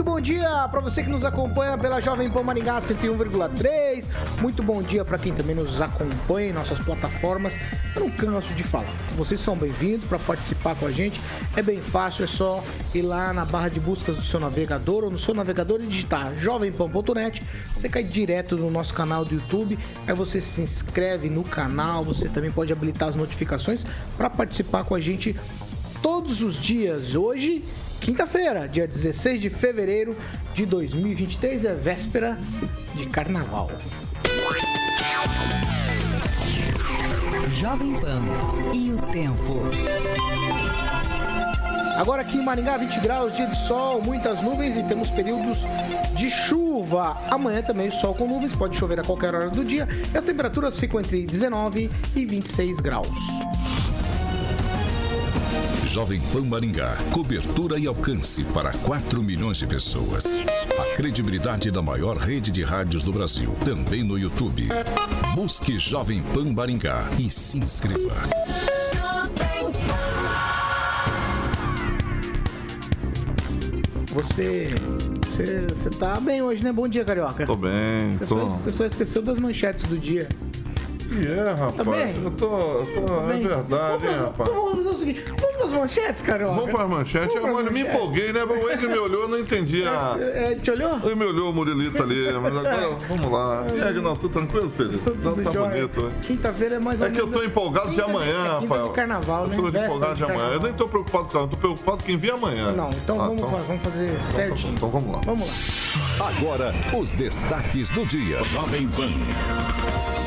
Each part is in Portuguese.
Muito bom dia para você que nos acompanha pela Jovem Pan Maringá 101,3. Muito bom dia para quem também nos acompanha em nossas plataformas. Eu não canso de falar. Vocês são bem-vindos para participar com a gente. É bem fácil, é só ir lá na barra de buscas do seu navegador ou no seu navegador e digitar jovempan.net. Você cai direto no nosso canal do YouTube. Aí você se inscreve no canal. Você também pode habilitar as notificações para participar com a gente todos os dias. Hoje quinta-feira, dia 16 de fevereiro de 2023, é véspera de carnaval. Jovem Pan e o tempo. Agora aqui em Maringá, 20 graus, dia de sol, muitas nuvens e temos períodos de chuva. Amanhã também sol com nuvens, pode chover a qualquer hora do dia. E as temperaturas ficam entre 19 e 26 graus. Jovem Pan Maringá. Cobertura e alcance para 4 milhões de pessoas. A credibilidade da maior rede de rádios do Brasil. Também no YouTube. Busque Jovem Pan Maringá e se inscreva. Você. Você, você tá bem hoje, né? Bom dia, Carioca. Tô bem, Você, tô. só, você só esqueceu das manchetes do dia. E é, rapaz. Tá bem? Eu tô. eu tô é Bem, verdade, hein, vamos, rapaz. Vamos fazer o seguinte: vamos para as manchetes, Carioca. Vamos para as manchetes. Vamos Agora me manchetes. empolguei, né? O Ed me olhou, eu não entendi a. É, te olhou? Ele me olhou o Murilito ali, mas agora vamos lá. E aí, não, tudo tranquilo, filho? Tá, tá bonito, né? Quinta-feira é mais ou É que eu tô empolgado de Quinta- amanhã, é quinta Rafael. de carnaval, né? Eu tô empolgado de amanhã. Eu nem tô preocupado com ela, tô preocupado com quem vir amanhã. Não, então Ah, vamos, fa- vamos fazer certinho. Então vamos lá. Vamos lá. Agora, os destaques do dia. Jovem Pan.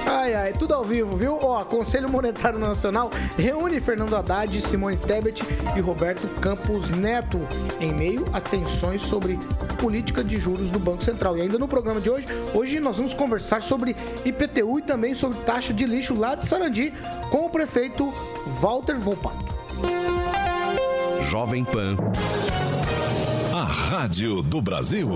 Ai, ai, tudo ao vivo, viu? Ó, Conselho Monetário Nacional reúne Fernando Haddad, Simone Tebet e Roberto Campos Neto em meio a tensões sobre política de juros do Banco Central. E ainda no programa de hoje, hoje nós vamos conversar sobre IPTU e também sobre taxa de lixo lá de Sarandi com o prefeito Walter Volpato. Jovem Pan. A Rádio do Brasil.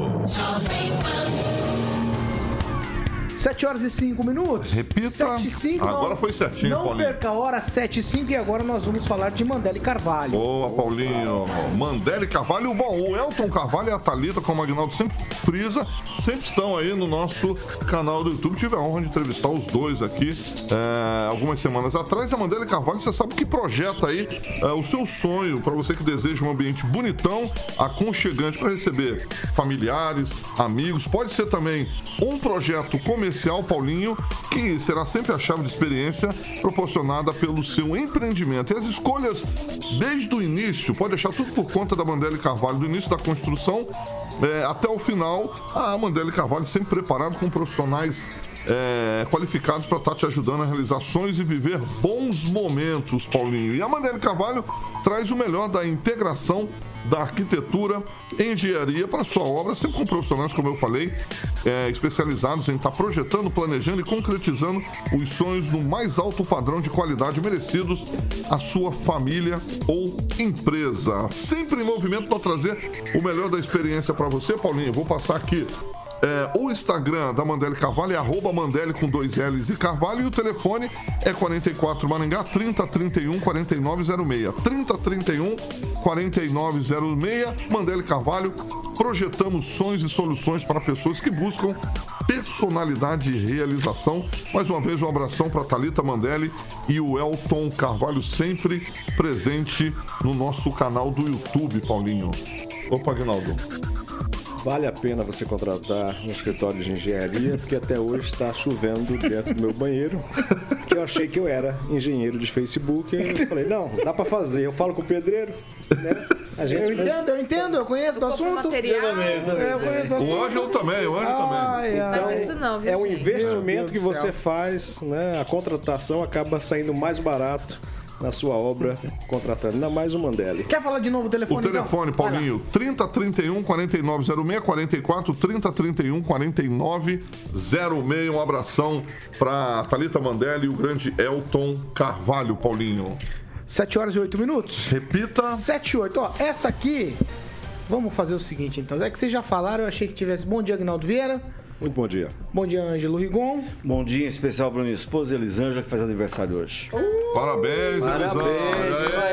7 horas e 5 minutos. Repita. 7 e 5. Agora não- foi certinho, Não Paulinho. perca a hora, 7 e 5 e agora nós vamos falar de Mandela e Carvalho. Boa, Paulinho. Mandele Carvalho. Bom, o Elton Carvalho e a Thalita, como o Agnaldo sempre frisa, sempre estão aí no nosso canal do YouTube. Tive a honra de entrevistar os dois aqui é, algumas semanas atrás. A Mandele Carvalho, você sabe que projeta aí é, o seu sonho para você que deseja um ambiente bonitão, aconchegante para receber familiares, amigos. Pode ser também um projeto comercial, Paulinho, que será sempre a chave de experiência proporcionada pelo seu empreendimento. E as escolhas desde o início, pode deixar tudo por conta da Mandela Carvalho, do início da construção é, até o final. A Mandela Carvalho sempre preparado com profissionais é, qualificados para estar te ajudando a realizar sonhos e viver bons momentos, Paulinho. E a Mandela Carvalho traz o melhor da integração da arquitetura, engenharia para sua obra, sempre com profissionais, como eu falei, é, especializados em estar projetando, planejando e concretizando os sonhos no mais alto padrão de qualidade merecidos à sua família ou empresa. Sempre em movimento para trazer o melhor da experiência para você, Paulinho. Vou passar aqui é, o Instagram da Mandele Carvalho é arroba Mandele com dois L's e Carvalho e o telefone é 44 Maringá 3031 4906. 3031 4906. Mandele Carvalho, projetamos sonhos e soluções para pessoas que buscam personalidade e realização. Mais uma vez, um abração para Talita Mandelli e o Elton Carvalho, sempre presente no nosso canal do YouTube, Paulinho. Opa, Aguinaldo. Vale a pena você contratar um escritório de engenharia, porque até hoje está chovendo dentro do meu banheiro, que eu achei que eu era engenheiro de Facebook, e eu falei, não, dá para fazer. Eu falo com o pedreiro, né? A gente Eu entendo, eu entendo, eu conheço do assunto. material. É, eu conheço do O assunto. Ângelo também, o Ângelo também. Ai, ai. Faz isso não, viu, é um gente? investimento que você faz, né? A contratação acaba saindo mais barato na sua obra, contratando ainda mais o Mandelli. Quer falar de novo o telefone? O telefone, então? Paulinho, 3031 4906 44 3031 4906. Um abração pra Thalita Mandelli e o grande Elton Carvalho, Paulinho. 7 horas e 8 minutos. Repita. 7 e 8. Ó, essa aqui. Vamos fazer o seguinte, então. É que vocês já falaram, eu achei que tivesse. Bom dia, Agnaldo Vieira. Muito bom dia. Bom dia, Ângelo Rigon. Bom dia em especial para minha esposa Elisângela, que faz aniversário hoje. Parabéns, Parabéns, Elisângela.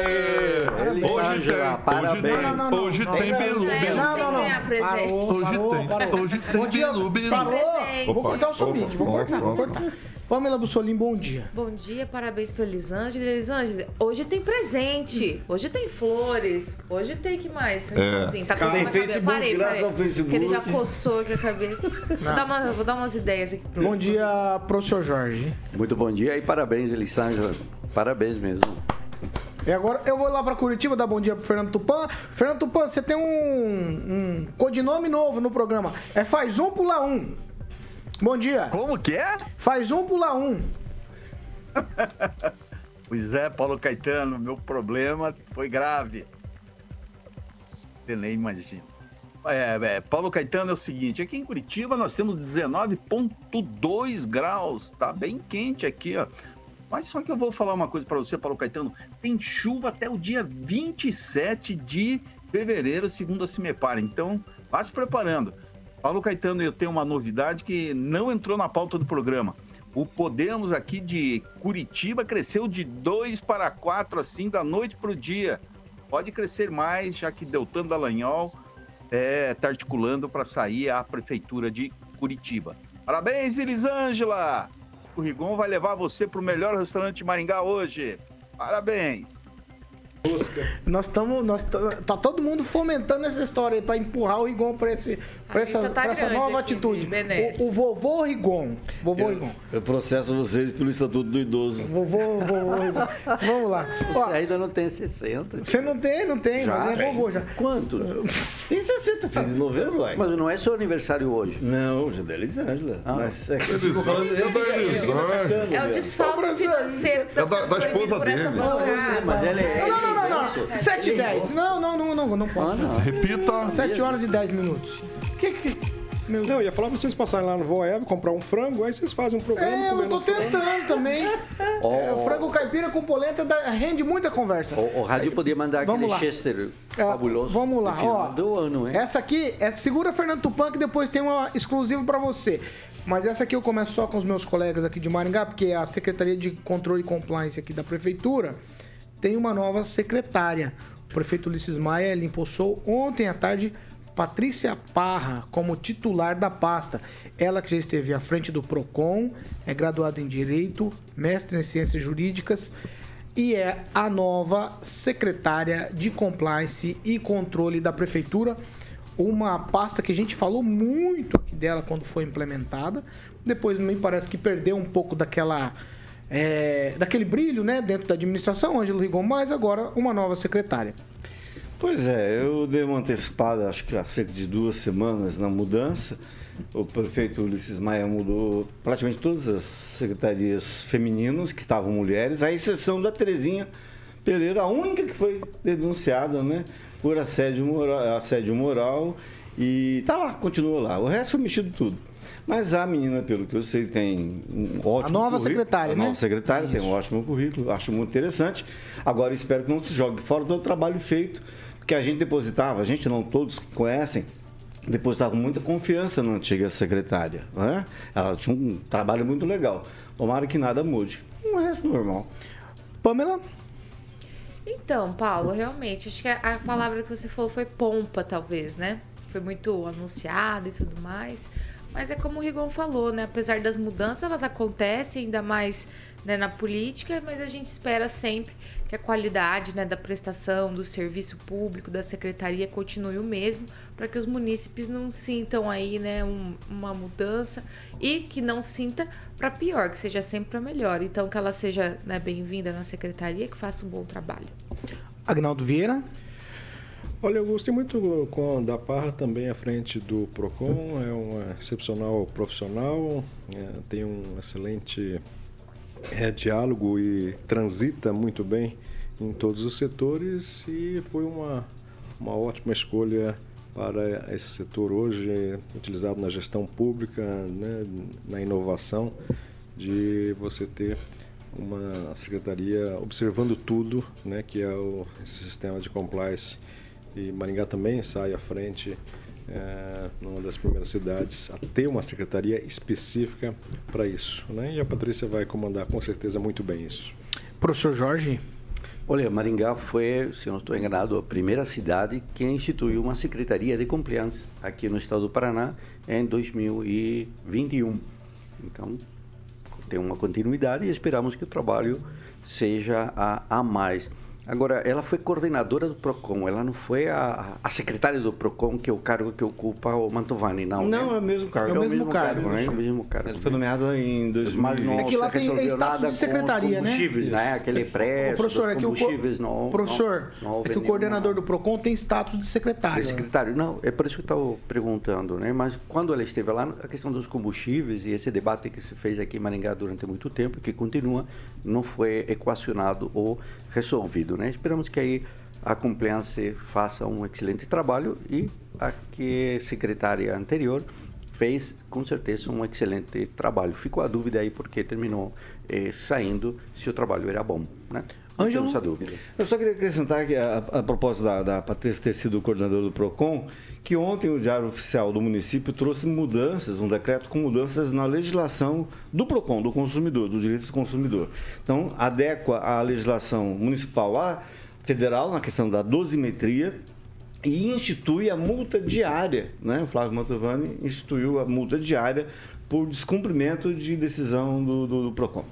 Hoje tem, parabéns. hoje Não, não, tem, não, hoje não. tem Não, Belu, não, Belu. Não, não, não. Parou, Hoje parou, tem, parou. hoje tem. Bilu, Bilu. Parou. Cortar o mic, vou cortar, cortar. Pamela Bussolim, bom dia. Bom dia, parabéns pra Elisângela. Elisângela, hoje tem presente, hoje tem flores, hoje tem que mais? É. Assim, tá coçando a cabeça. Facebook, Parei, graças parei. ao Facebook. Que ele já coçou aqui a cabeça. Vou dar, uma- vou dar umas ideias aqui pro Bom dia, professor Jorge. Muito bom dia e parabéns, Elisângela. Parabéns mesmo. E agora eu vou lá pra Curitiba dar bom dia pro Fernando Tupan. Fernando Tupan, você tem um, um codinome novo no programa. É Faz Um Pula Um. Bom dia. Como que é? Faz Um Pula Um. Pois é, Paulo Caetano, meu problema foi grave. Você nem imagina. É, é, Paulo Caetano é o seguinte, aqui em Curitiba nós temos 19.2 graus, tá bem quente aqui, ó. Mas só que eu vou falar uma coisa para você, Paulo Caetano, tem chuva até o dia 27 de fevereiro, segundo a Cimepar. Então, vá se preparando. Paulo Caetano, eu tenho uma novidade que não entrou na pauta do programa. O Podemos aqui de Curitiba cresceu de 2 para 4, assim, da noite para o dia. Pode crescer mais, já que Deltan Dallagnol está articulando para sair a prefeitura de Curitiba. Parabéns, Elisângela! O Rigon vai levar você para o melhor restaurante de Maringá hoje. Parabéns! Nós estamos. Nós tá todo mundo fomentando essa história aí pra empurrar o Rigon pra, esse, pra, A essa, tá pra essa nova atitude. O, o vovô Rigon. Vovô Rigon. Eu processo vocês pelo Estatuto do Idoso. Vovô, vovô Rigon. Vamos lá. Ó, Você ainda não tem 60. Você não tem, não tem, Já? mas é vovô já. Quanto? Tem 60, fiz em novembro, uai. Mas não é seu aniversário hoje. Não, hoje é da Elisângela. Ah. Mas é que Elisângela, falando... é da Elisângela. É o desfalque financeiro que você É da- foi da esposa dele. bancada. Mas ela é. Não, não, não, não. idoso. 7 e 10. Não, não, não, não, não posso. Ah, não. Repita. 7 horas e 10 minutos. Que que. Meu Não, eu ia falar pra vocês passarem lá no Voeva, comprar um frango, aí vocês fazem um programa É, eu tô um frango. tentando também. É, o frango caipira com polenta dá- rende muita conversa. O, o rádio podia mandar Vamos aquele lá. Chester É, fabuloso. Vamos lá, ó. Do ano, hein? Essa aqui é segura Fernando Tupan que depois tem uma exclusiva pra você. Mas essa aqui eu começo só com os meus colegas aqui de Maringá, porque a Secretaria de Controle e Compliance aqui da prefeitura tem uma nova secretária. O prefeito Ulisses Maia ele impulsou ontem à tarde Patrícia Parra como titular da pasta. Ela que já esteve à frente do Procon, é graduada em Direito, mestre em Ciências Jurídicas e é a nova secretária de Compliance e Controle da Prefeitura. Uma pasta que a gente falou muito aqui dela quando foi implementada. Depois me parece que perdeu um pouco daquela. é, daquele brilho né, dentro da administração, Ângelo Rigon, mas agora uma nova secretária. Pois é, eu dei uma antecipada, acho que há cerca de duas semanas, na mudança. O prefeito Ulisses Maia mudou praticamente todas as secretarias femininas, que estavam mulheres, à exceção da Terezinha Pereira, a única que foi denunciada né, por assédio moral, assédio moral e tá lá, continua lá. O resto foi mexido tudo. Mas a menina, pelo que eu sei, tem um ótimo A nova currículo. secretária, a né? nova secretária tem um ótimo currículo, acho muito interessante. Agora espero que não se jogue fora do trabalho feito, porque a gente depositava, a gente não todos conhecem, depositava com muita confiança na antiga secretária. Né? Ela tinha um trabalho muito legal. Tomara que nada mude. O resto normal. Pamela? Então, Paulo, realmente, acho que a, a palavra que você falou foi pompa, talvez, né? Foi muito anunciado e tudo mais. Mas é como o Rigon falou, né? Apesar das mudanças, elas acontecem, ainda mais né, na política, mas a gente espera sempre que a qualidade né, da prestação, do serviço público, da secretaria continue o mesmo, para que os munícipes não sintam aí né, um- uma mudança e que não sinta para pior, que seja sempre para melhor. Então, que ela seja né, bem-vinda na secretaria, que faça um bom trabalho. Agnaldo Vieira? Olha, eu gostei muito com da Parra também à frente do Procon, é uma excepcional profissional, é, tem um excelente é diálogo e transita muito bem em todos os setores e foi uma, uma ótima escolha para esse setor hoje utilizado na gestão pública, né, na inovação, de você ter uma secretaria observando tudo, né, que é o sistema de compliance. E Maringá também sai à frente, é, numa das primeiras cidades, a ter uma secretaria específica para isso. Né? E a Patrícia vai comandar com certeza muito bem isso. Professor Jorge? Olha, Maringá foi, se não estou enganado, a primeira cidade que instituiu uma secretaria de compliance aqui no estado do Paraná em 2021. Então, tem uma continuidade e esperamos que o trabalho seja a, a mais. Agora, ela foi coordenadora do PROCON, ela não foi a, a secretária do PROCON, que é o cargo que ocupa o Mantovani, não. Não, né? é o mesmo cargo. É o mesmo cargo, né? É o mesmo cargo. Ela foi nomeada em 2000. Mas não É que lá tem status de secretaria, com né? combustíveis, né? Aquele preço, Ô, professor, é que o, co- combustíveis, não... professor, não, não é que o nenhuma- coordenador do PROCON tem status de secretário. de secretário. Não, é por isso que eu estava perguntando, né? Mas quando ela esteve lá, a questão dos combustíveis e esse debate que se fez aqui em Maringá durante muito tempo, que continua, não foi equacionado ou resolvido, né? Esperamos que aí a compliance faça um excelente trabalho e a que secretária anterior fez com certeza um excelente trabalho. Ficou a dúvida aí porque terminou eh, saindo se o trabalho era bom, né? Não Ângelo? Eu só queria acrescentar que a, a propósito da, da Patrícia ter sido coordenadora do PROCON, que ontem o Diário Oficial do município trouxe mudanças, um decreto com mudanças na legislação do PROCON, do consumidor, dos direitos do consumidor. Então, adequa a legislação municipal à federal, na questão da dosimetria, e institui a multa diária, né? O Flávio Mantovani instituiu a multa diária por descumprimento de decisão do, do, do PROCON.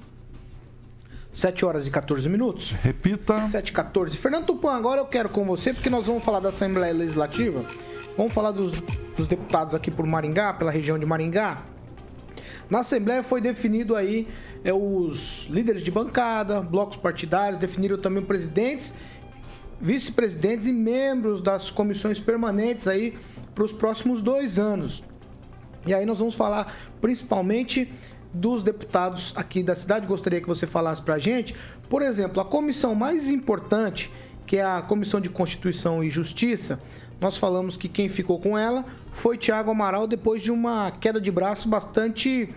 7 horas e 14 minutos. Repita. 7 e 14. Fernando Tupan, agora eu quero com você, porque nós vamos falar da Assembleia Legislativa. Vamos falar dos, dos deputados aqui por Maringá, pela região de Maringá. Na Assembleia foi definido aí é, os líderes de bancada, blocos partidários, definiram também presidentes, vice-presidentes e membros das comissões permanentes aí para os próximos dois anos. E aí nós vamos falar principalmente dos deputados aqui da cidade. Gostaria que você falasse para a gente, por exemplo, a comissão mais importante, que é a Comissão de Constituição e Justiça. Nós falamos que quem ficou com ela foi Tiago Amaral depois de uma queda de braço bastante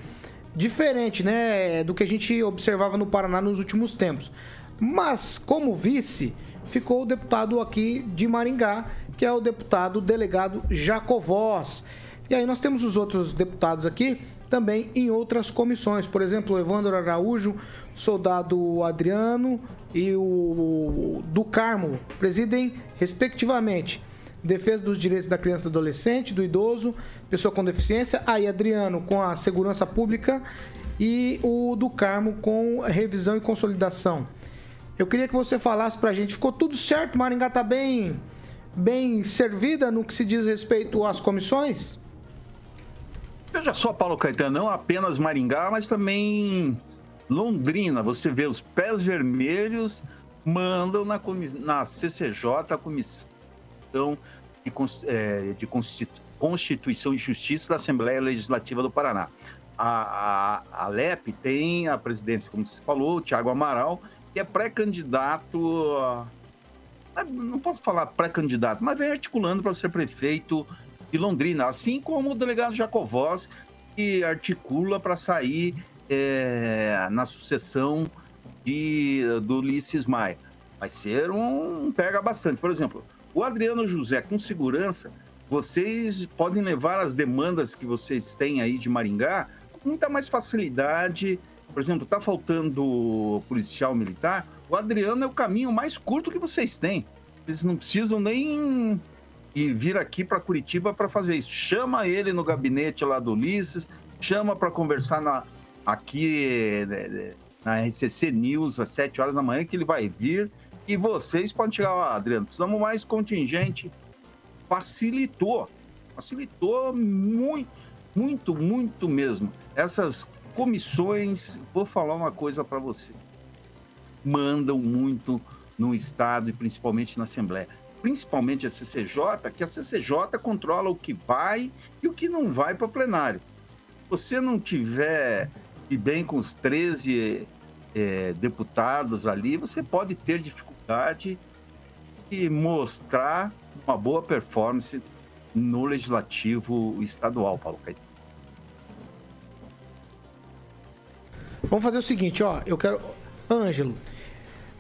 diferente, né, do que a gente observava no Paraná nos últimos tempos. Mas como vice ficou o deputado aqui de Maringá, que é o deputado delegado Jacovós. E aí nós temos os outros deputados aqui também em outras comissões. Por exemplo, Evandro Araújo, soldado Adriano e o do Carmo presidem, respectivamente, Defesa dos Direitos da Criança e do Adolescente, do Idoso, Pessoa com Deficiência. Aí, Adriano com a Segurança Pública e o do Carmo com Revisão e Consolidação. Eu queria que você falasse pra gente, ficou tudo certo? Maringá tá bem, bem servida no que se diz respeito às comissões? Veja só, Paulo Caetano, não apenas Maringá, mas também Londrina. Você vê os pés vermelhos mandam na, na CCJ, a Comissão de, eh, de Consti- Constituição e Justiça da Assembleia Legislativa do Paraná. A, a, a LEP tem a presidência, como você falou, o Tiago Amaral, que é pré-candidato não posso falar pré-candidato, mas vem articulando para ser prefeito de Londrina, assim como o delegado Jacovós, que articula para sair é, na sucessão de, do Ulisses Maia. Vai ser um pega bastante. Por exemplo, o Adriano José, com segurança, vocês podem levar as demandas que vocês têm aí de Maringá com muita mais facilidade. Por exemplo, está faltando policial militar, o Adriano é o caminho mais curto que vocês têm. Vocês não precisam nem ir vir aqui para Curitiba para fazer isso. Chama ele no gabinete lá do Ulisses, chama para conversar na, aqui né, na RCC News às 7 horas da manhã, que ele vai vir e vocês podem chegar lá, Adriano. Precisamos mais contingente. Facilitou, facilitou muito, muito, muito mesmo. Essas comissões, vou falar uma coisa para você mandam muito no Estado e principalmente na Assembleia. Principalmente a CCJ, que a CCJ controla o que vai e o que não vai para plenário. Se você não tiver e bem com os 13 é, deputados ali, você pode ter dificuldade de mostrar uma boa performance no legislativo estadual, Paulo Caetano. Vamos fazer o seguinte, ó. Eu quero. Ângelo,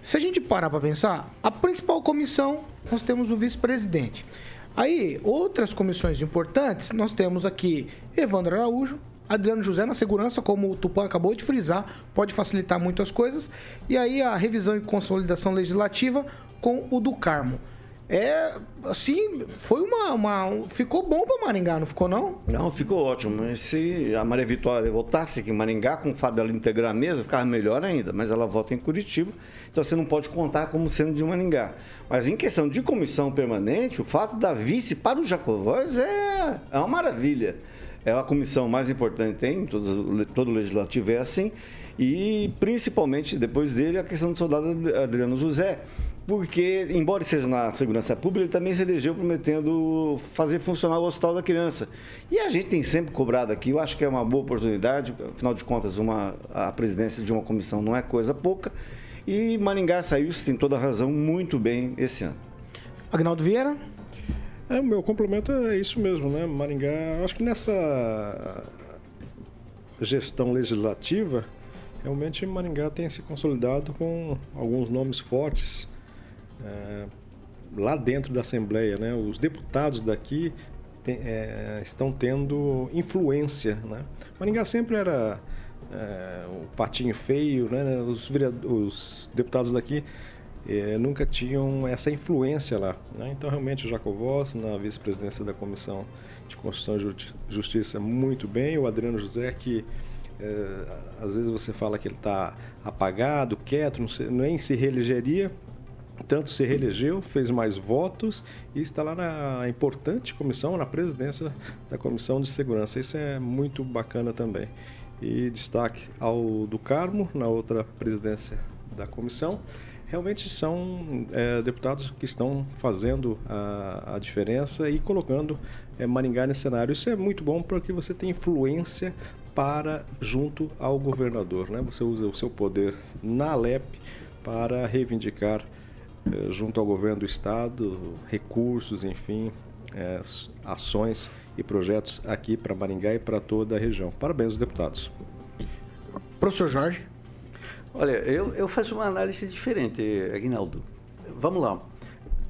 se a gente parar para pensar, a principal comissão nós temos o vice-presidente. Aí, outras comissões importantes, nós temos aqui Evandro Araújo, Adriano José na segurança, como o Tupan acabou de frisar, pode facilitar muito as coisas. E aí a revisão e consolidação legislativa com o do Carmo. É, assim, foi uma. uma ficou bom para Maringá, não ficou não? Não, ficou ótimo. Se a Maria Vitória voltasse aqui em Maringá, com o fato dela integrar a mesa, ficava melhor ainda. Mas ela volta em Curitiba, então você não pode contar como sendo de Maringá. Mas em questão de comissão permanente, o fato da vice para o Jacovóis é, é uma maravilha. É a comissão mais importante tem, todo, todo legislativo é assim. E principalmente depois dele a questão do soldado Adriano José porque, embora seja na segurança pública, ele também se elegeu prometendo fazer funcionar o Hospital da Criança. E a gente tem sempre cobrado aqui, eu acho que é uma boa oportunidade, afinal de contas, uma, a presidência de uma comissão não é coisa pouca. E Maringá saiu, tem toda razão, muito bem esse ano. Agnaldo Vieira? É, o meu complemento é isso mesmo, né? Maringá, acho que nessa gestão legislativa, realmente Maringá tem se consolidado com alguns nomes fortes é, lá dentro da Assembleia. Né? Os deputados daqui tem, é, estão tendo influência. Né? Maringá sempre era é, o patinho feio, né? os, os deputados daqui é, nunca tinham essa influência lá. Né? Então, realmente, o Jacovós, na vice-presidência da Comissão de Constituição e Justiça, muito bem. O Adriano José, que é, às vezes você fala que ele está apagado, quieto, não nem se reelegeria, tanto se reelegeu, fez mais votos e está lá na importante comissão, na presidência da Comissão de Segurança. Isso é muito bacana também. E destaque ao do Carmo, na outra presidência da comissão. Realmente são é, deputados que estão fazendo a, a diferença e colocando é, Maringá nesse cenário. Isso é muito bom porque você tem influência para junto ao governador. Né? Você usa o seu poder na Alep para reivindicar eh, junto ao governo do estado, recursos, enfim, é, ações e projetos aqui para Maringá e para toda a região. Parabéns deputados. Professor Jorge. Olha, eu, eu faço uma análise diferente, Aguinaldo. Vamos lá.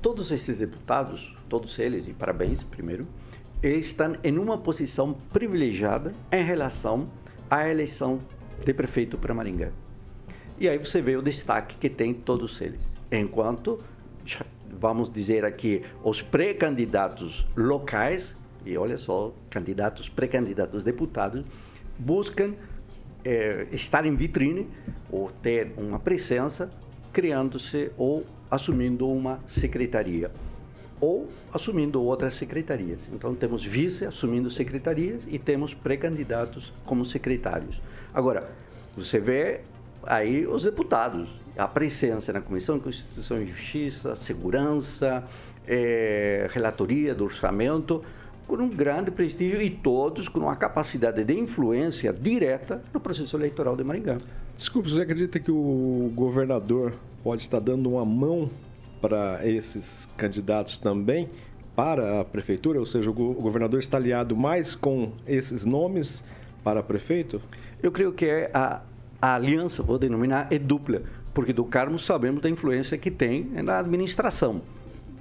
Todos esses deputados, todos eles, e parabéns primeiro, estão em uma posição privilegiada em relação à eleição de prefeito para Maringá. E aí você vê o destaque que tem todos eles enquanto, vamos dizer aqui, os pré-candidatos locais, e olha só, candidatos, pré-candidatos deputados, buscam é, estar em vitrine ou ter uma presença, criando-se ou assumindo uma secretaria ou assumindo outras secretarias. Então temos vice assumindo secretarias e temos pré-candidatos como secretários. Agora, você vê aí os deputados, a presença na Comissão de Constituição e Justiça, Segurança, é, relatoria do orçamento, com um grande prestígio e todos com uma capacidade de influência direta no processo eleitoral de Maringá. Desculpe, você acredita que o governador pode estar dando uma mão para esses candidatos também para a prefeitura? Ou seja, o governador está aliado mais com esses nomes para prefeito? Eu creio que é a a aliança, vou denominar, é dupla, porque do Carmo sabemos da influência que tem na administração.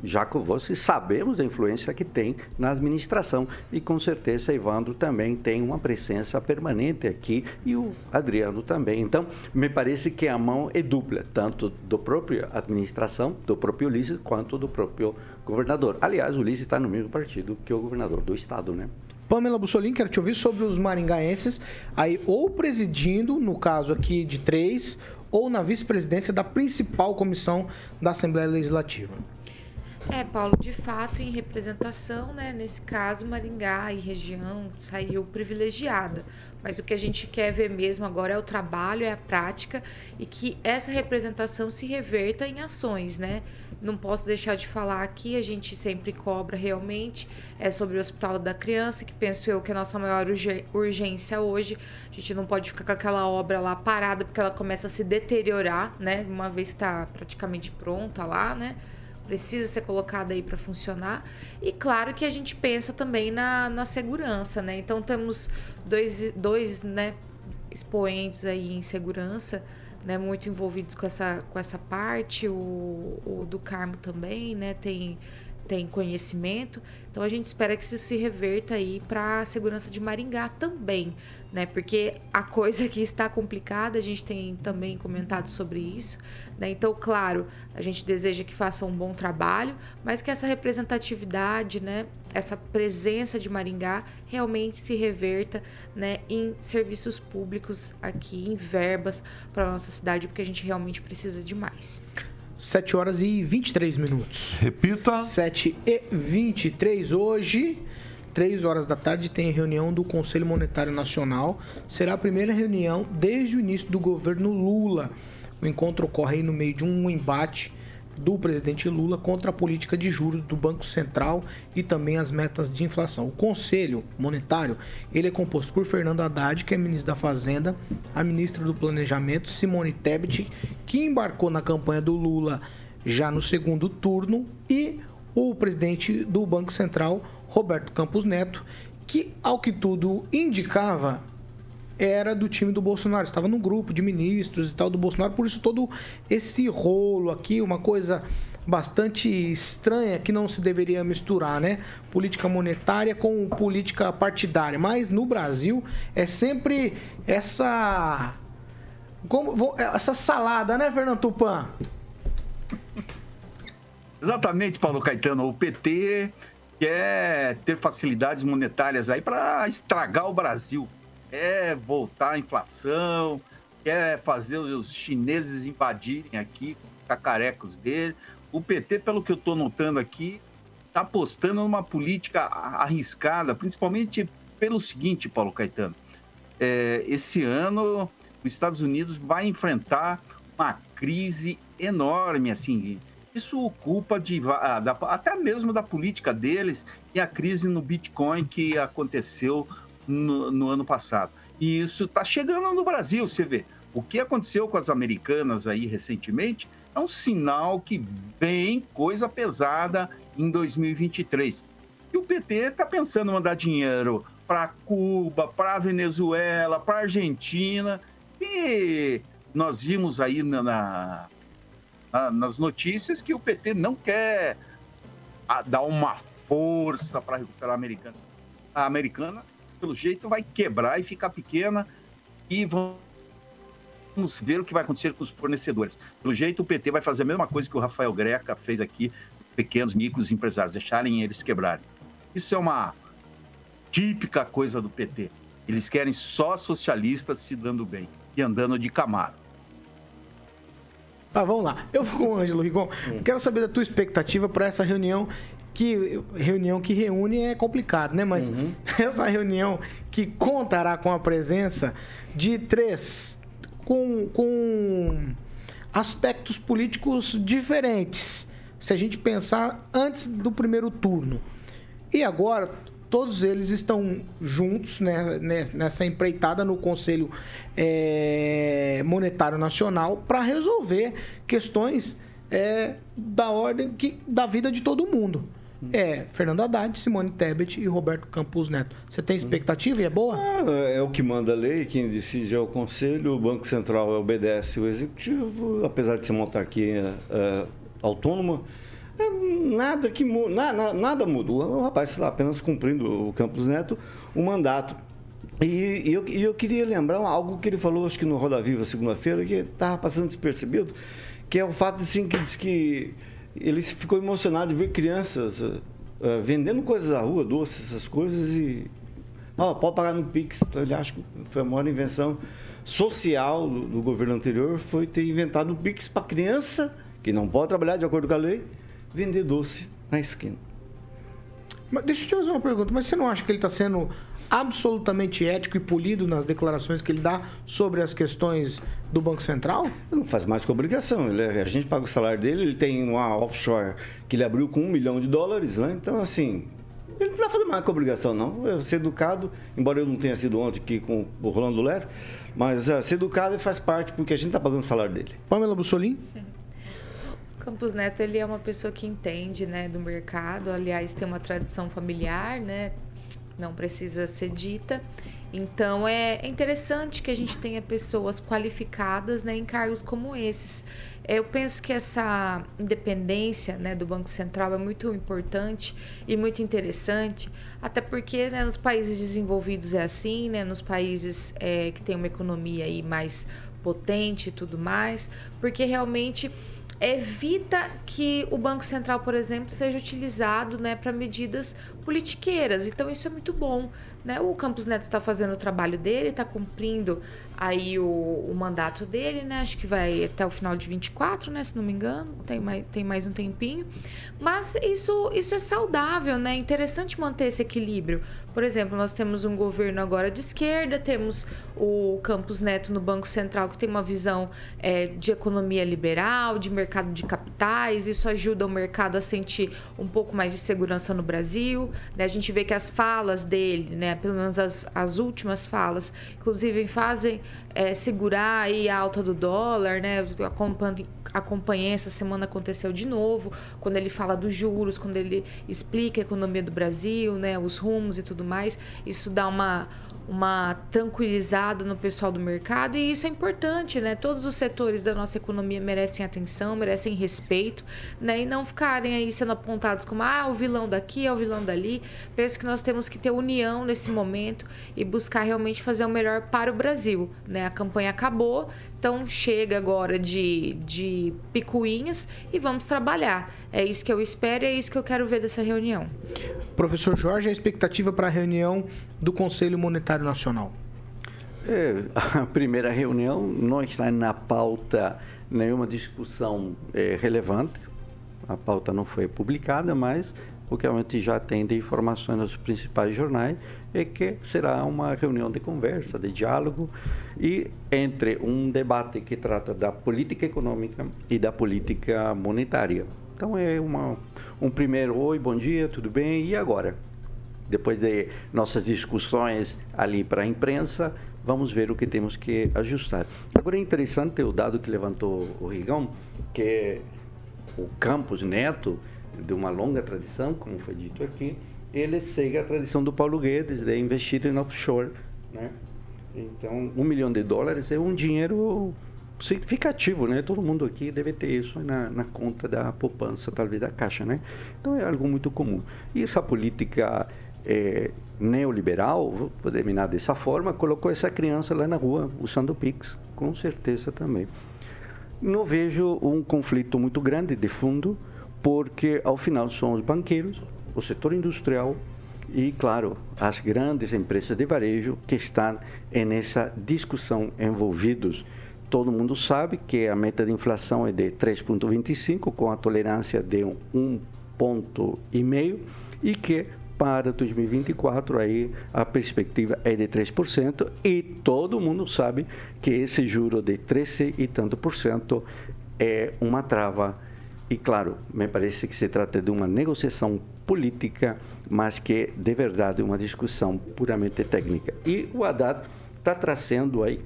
Jacovossi sabemos da influência que tem na administração e com certeza Evandro também tem uma presença permanente aqui e o Adriano também. Então, me parece que a mão é dupla, tanto do próprio administração, do próprio Ulisses, quanto do próprio governador. Aliás, o Ulisses está no mesmo partido que o governador do estado, né? Pamela Bussolini, quero te ouvir sobre os maringaenses, aí ou presidindo, no caso aqui de três, ou na vice-presidência da principal comissão da Assembleia Legislativa. É, Paulo, de fato, em representação, né, nesse caso, Maringá e região saiu privilegiada. Mas o que a gente quer ver mesmo agora é o trabalho, é a prática e que essa representação se reverta em ações, né? Não posso deixar de falar aqui, a gente sempre cobra realmente, é sobre o Hospital da Criança, que penso eu que é a nossa maior urgê- urgência hoje. A gente não pode ficar com aquela obra lá parada, porque ela começa a se deteriorar, né? Uma vez está praticamente pronta lá, né? Precisa ser colocada aí para funcionar. E claro que a gente pensa também na, na segurança, né? Então temos dois, dois né, expoentes aí em segurança, né, muito envolvidos com essa, com essa parte, o, o do Carmo também, né? Tem, tem conhecimento. Então a gente espera que isso se reverta aí para a segurança de Maringá também, né? Porque a coisa aqui está complicada, a gente tem também comentado sobre isso, né? Então, claro, a gente deseja que faça um bom trabalho, mas que essa representatividade, né, essa presença de Maringá realmente se reverta, né, em serviços públicos aqui, em verbas para nossa cidade, porque a gente realmente precisa de mais. 7 horas e 23 minutos. Repita. 7 e 23 hoje. 3 horas da tarde tem reunião do Conselho Monetário Nacional. Será a primeira reunião desde o início do governo Lula. O encontro ocorre aí no meio de um embate do presidente Lula contra a política de juros do Banco Central e também as metas de inflação. O Conselho Monetário, ele é composto por Fernando Haddad, que é ministro da Fazenda, a ministra do Planejamento, Simone Tebet, que embarcou na campanha do Lula já no segundo turno, e o presidente do Banco Central, Roberto Campos Neto, que, ao que tudo indicava, era do time do Bolsonaro, estava no grupo de ministros e tal do Bolsonaro, por isso todo esse rolo aqui, uma coisa bastante estranha que não se deveria misturar, né? Política monetária com política partidária, mas no Brasil é sempre essa como vou- essa salada, né, Fernando Tupan? Exatamente, Paulo Caetano. O PT quer ter facilidades monetárias aí para estragar o Brasil. Quer voltar à inflação, quer fazer os chineses invadirem aqui cacarecos dele. O PT, pelo que eu estou notando aqui, está apostando numa política a- arriscada, principalmente pelo seguinte, Paulo Caetano. É, esse ano, os Estados Unidos vai enfrentar uma crise enorme, assim. Isso culpa de, da- até mesmo da política deles e a crise no Bitcoin que aconteceu no, no ano passado. E isso está chegando no Brasil, você vê. O que aconteceu com as americanas aí recentemente é um sinal que vem coisa pesada em 2023. E o PT está pensando em mandar dinheiro para Cuba, para Venezuela, para Argentina. E nós vimos aí na, na- na- nas notícias que o PT não quer ah, dar uma força para recuperar a americana. A americana, pelo jeito, vai quebrar e ficar pequena e Vamos ver o que vai acontecer com os fornecedores. Pelo jeito, o PT vai fazer a mesma coisa que o Rafael Greca fez aqui, pequenos, micros empresários, deixarem eles quebrarem. Isso é uma típica coisa do PT. Eles querem só socialistas se dando bem e andando de Camaro. Tá, vamos lá. Eu vou com o Ângelo Rigon. Quero saber da tua expectativa para essa reunião que reunião que reúne é complicado, né? Mas essa reunião que contará com a presença de três com, com aspectos políticos diferentes. Se a gente pensar antes do primeiro turno. E agora, todos eles estão juntos né, né, nessa empreitada no Conselho eh, Monetário Nacional para resolver questões eh, da ordem que, da vida de todo mundo. É Fernando Haddad, Simone Tebet e Roberto Campos Neto. Você tem expectativa e é boa? Ah, É o que manda a lei, quem decide é o Conselho, o Banco Central obedece o Executivo, apesar de ser uma autarquia é, autônoma, é, nada, que, mu- na- na- nada muda. O rapaz está apenas cumprindo o Campos Neto o mandato. E, e eu, e eu queria lembrar algo que ele falou, acho que no Roda Viva, segunda-feira, que estava passando despercebido, que é o fato assim, que diz que ele ficou emocionado de ver crianças eh, vendendo coisas à rua, doces, essas coisas, e Ó, pode pagar no Pix. Então, ele acha que foi a maior invenção social do, do governo anterior, foi ter inventado o Pix para criança, que não pode trabalhar de acordo com a lei, vender doce na esquina. Mas deixa eu te fazer uma pergunta, mas você não acha que ele está sendo absolutamente ético e polido nas declarações que ele dá sobre as questões do Banco Central? Não faz mais que obrigação. Ele, é- a gente paga o salário dele, ele tem uma offshore que ele abriu com um milhão de dólares, né? Então, assim, ele não está fazendo mais que obrigação, não. É ser educado, embora eu não tenha sido ontem aqui com o Rolando Ler, mas é, ser educado faz parte porque a gente está pagando o salário dele. Pamela Bussolim? Campos Neto ele é uma pessoa que entende né, do mercado, aliás, tem uma tradição familiar, né? Não precisa ser dita. Então é é interessante que a gente tenha pessoas qualificadas né, em cargos como esses. Eu penso que essa independência né, do Banco Central é muito importante e muito interessante, até porque né, nos países desenvolvidos é assim, né, nos países é, que têm uma economia aí mais potente e tudo mais, porque realmente evita que o Banco Central, por exemplo, seja utilizado né, para medidas politiqueiras. Então, isso é muito bom. Né? O Campos Neto está fazendo o trabalho dele, está cumprindo aí o, o mandato dele, né? Acho que vai até o final de 24, né? Se não me engano, tem mais, tem mais um tempinho. Mas isso, isso é saudável, né? É interessante manter esse equilíbrio. Por exemplo, nós temos um governo agora de esquerda, temos o Campos Neto no Banco Central, que tem uma visão é, de economia liberal, de mercado de capitais. Isso ajuda o mercado a sentir um pouco mais de segurança no Brasil. Né? A gente vê que as falas dele, né? Pelo menos as, as últimas falas, inclusive fazem é, segurar aí a alta do dólar, né? Eu acompanhei, acompanhei essa semana aconteceu de novo, quando ele fala dos juros, quando ele explica a economia do Brasil, né? Os rumos e tudo mais. Isso dá uma uma tranquilizada no pessoal do mercado e isso é importante, né? Todos os setores da nossa economia merecem atenção, merecem respeito, né? E não ficarem aí sendo apontados como ah, o vilão daqui é o vilão dali. Penso que nós temos que ter união nesse momento e buscar realmente fazer o melhor para o Brasil, né? A campanha acabou, então chega agora de, de picuinhas e vamos trabalhar. É isso que eu espero e é isso que eu quero ver dessa reunião. Professor Jorge, a expectativa para a reunião do Conselho Monetário Nacional? É, a primeira reunião não está na pauta nenhuma discussão é, relevante. A pauta não foi publicada, mas o que a gente já tem de informações nos principais jornais é que será uma reunião de conversa, de diálogo e entre um debate que trata da política econômica e da política monetária. Então é uma, um primeiro oi, bom dia, tudo bem? E agora? Depois de nossas discussões ali para a imprensa, vamos ver o que temos que ajustar. Agora é interessante o dado que levantou o Rigão, que o Campos Neto, de uma longa tradição, como foi dito aqui, ele segue a tradição do Paulo Guedes de investir em offshore. Né? Então, um milhão de dólares é um dinheiro significativo, né? Todo mundo aqui deve ter isso na, na conta da poupança, talvez da caixa, né? Então é algo muito comum. E essa política é, neoliberal, vou terminar dessa forma, colocou essa criança lá na rua usando o Pix, com certeza também. Não vejo um conflito muito grande de fundo, porque ao final são os banqueiros, o setor industrial e, claro, as grandes empresas de varejo que estão nessa discussão envolvidos. Todo mundo sabe que a meta de inflação é de 3,25, com a tolerância de 1,5 e que para 2024 aí a perspectiva é de 3% e todo mundo sabe que esse juro de 13 e tanto por cento é uma trava e claro, me parece que se trata de uma negociação política, mas que de verdade é uma discussão puramente técnica. E o Haddad está trazendo aí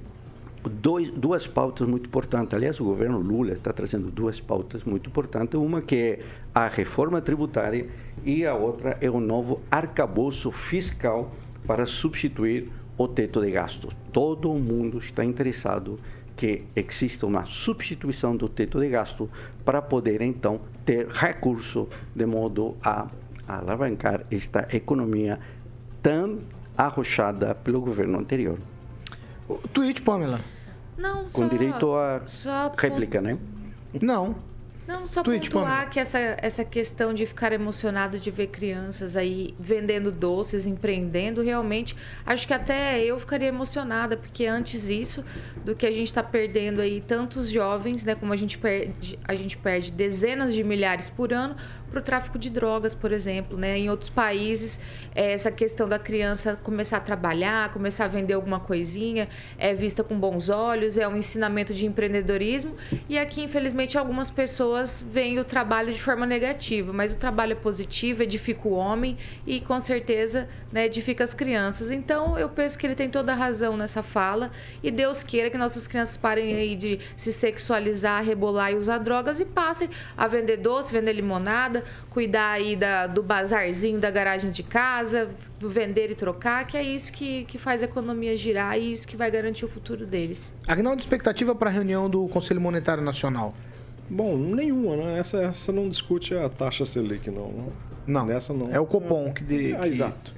dois, duas pautas muito importantes. Aliás, o governo Lula está trazendo duas pautas muito importantes. Uma que é a reforma tributária e a outra é o novo arcabouço fiscal para substituir o teto de gastos. Todo mundo está interessado que exista uma substituição do teto de gasto para poder então ter recurso de modo a alavancar esta economia tão arrochada pelo governo anterior. O tweet, Pamela. Não, só... Com direito a só réplica, né? Não. Não, só Tweet, pontuar Pamela. que essa, essa questão de ficar emocionado de ver crianças aí vendendo doces, empreendendo, realmente, acho que até eu ficaria emocionada, porque antes isso, do que a gente está perdendo aí tantos jovens, né, como a gente perde, a gente perde dezenas de milhares por ano para o tráfico de drogas, por exemplo, né? Em outros países, eh, essa questão da criança começar a trabalhar, começar a vender alguma coisinha, é vista com bons olhos, é um ensinamento de empreendedorismo. E aqui, infelizmente, algumas pessoas veem o trabalho de forma negativa, mas o trabalho é positivo, edifica o homem e, com certeza, né, edifica as crianças. Então, eu penso que ele tem toda a razão nessa fala e Deus queira que nossas crianças parem aí de se sexualizar, rebolar e usar drogas e passem a vender doce, vender limonada, cuidar aí da, do bazarzinho da garagem de casa, do vender e trocar, que é isso que, que faz a economia girar e isso que vai garantir o futuro deles. Agnaldo, expectativa para a reunião do Conselho Monetário Nacional? Bom, nenhuma, né? Essa, essa não discute a taxa Selic, não. né? Não, Nessa não. é o Copom que... De, Ah, que- exato.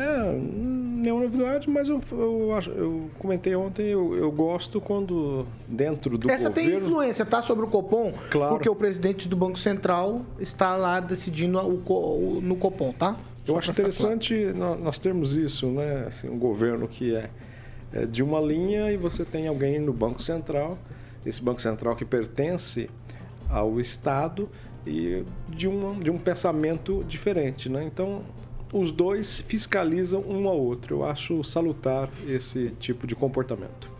É, nenhuma novidade, mas eu, eu, acho- eu comentei ontem, eu, eu gosto quando dentro do Essa tem governo... influência, tá? Sobre o Copom, Claro. porque o presidente do Banco Central está lá decidindo o, o- no Copom, tá? Eu Só acho pra ficar interessante nó- nós termos isso, né? Assim, um governo que é, é de uma linha e você tem alguém no Banco Central, esse Banco Central que pertence ao Estado e de um, de um pensamento diferente, né? Então, os dois fiscalizam um ao outro. Eu acho salutar esse tipo de comportamento.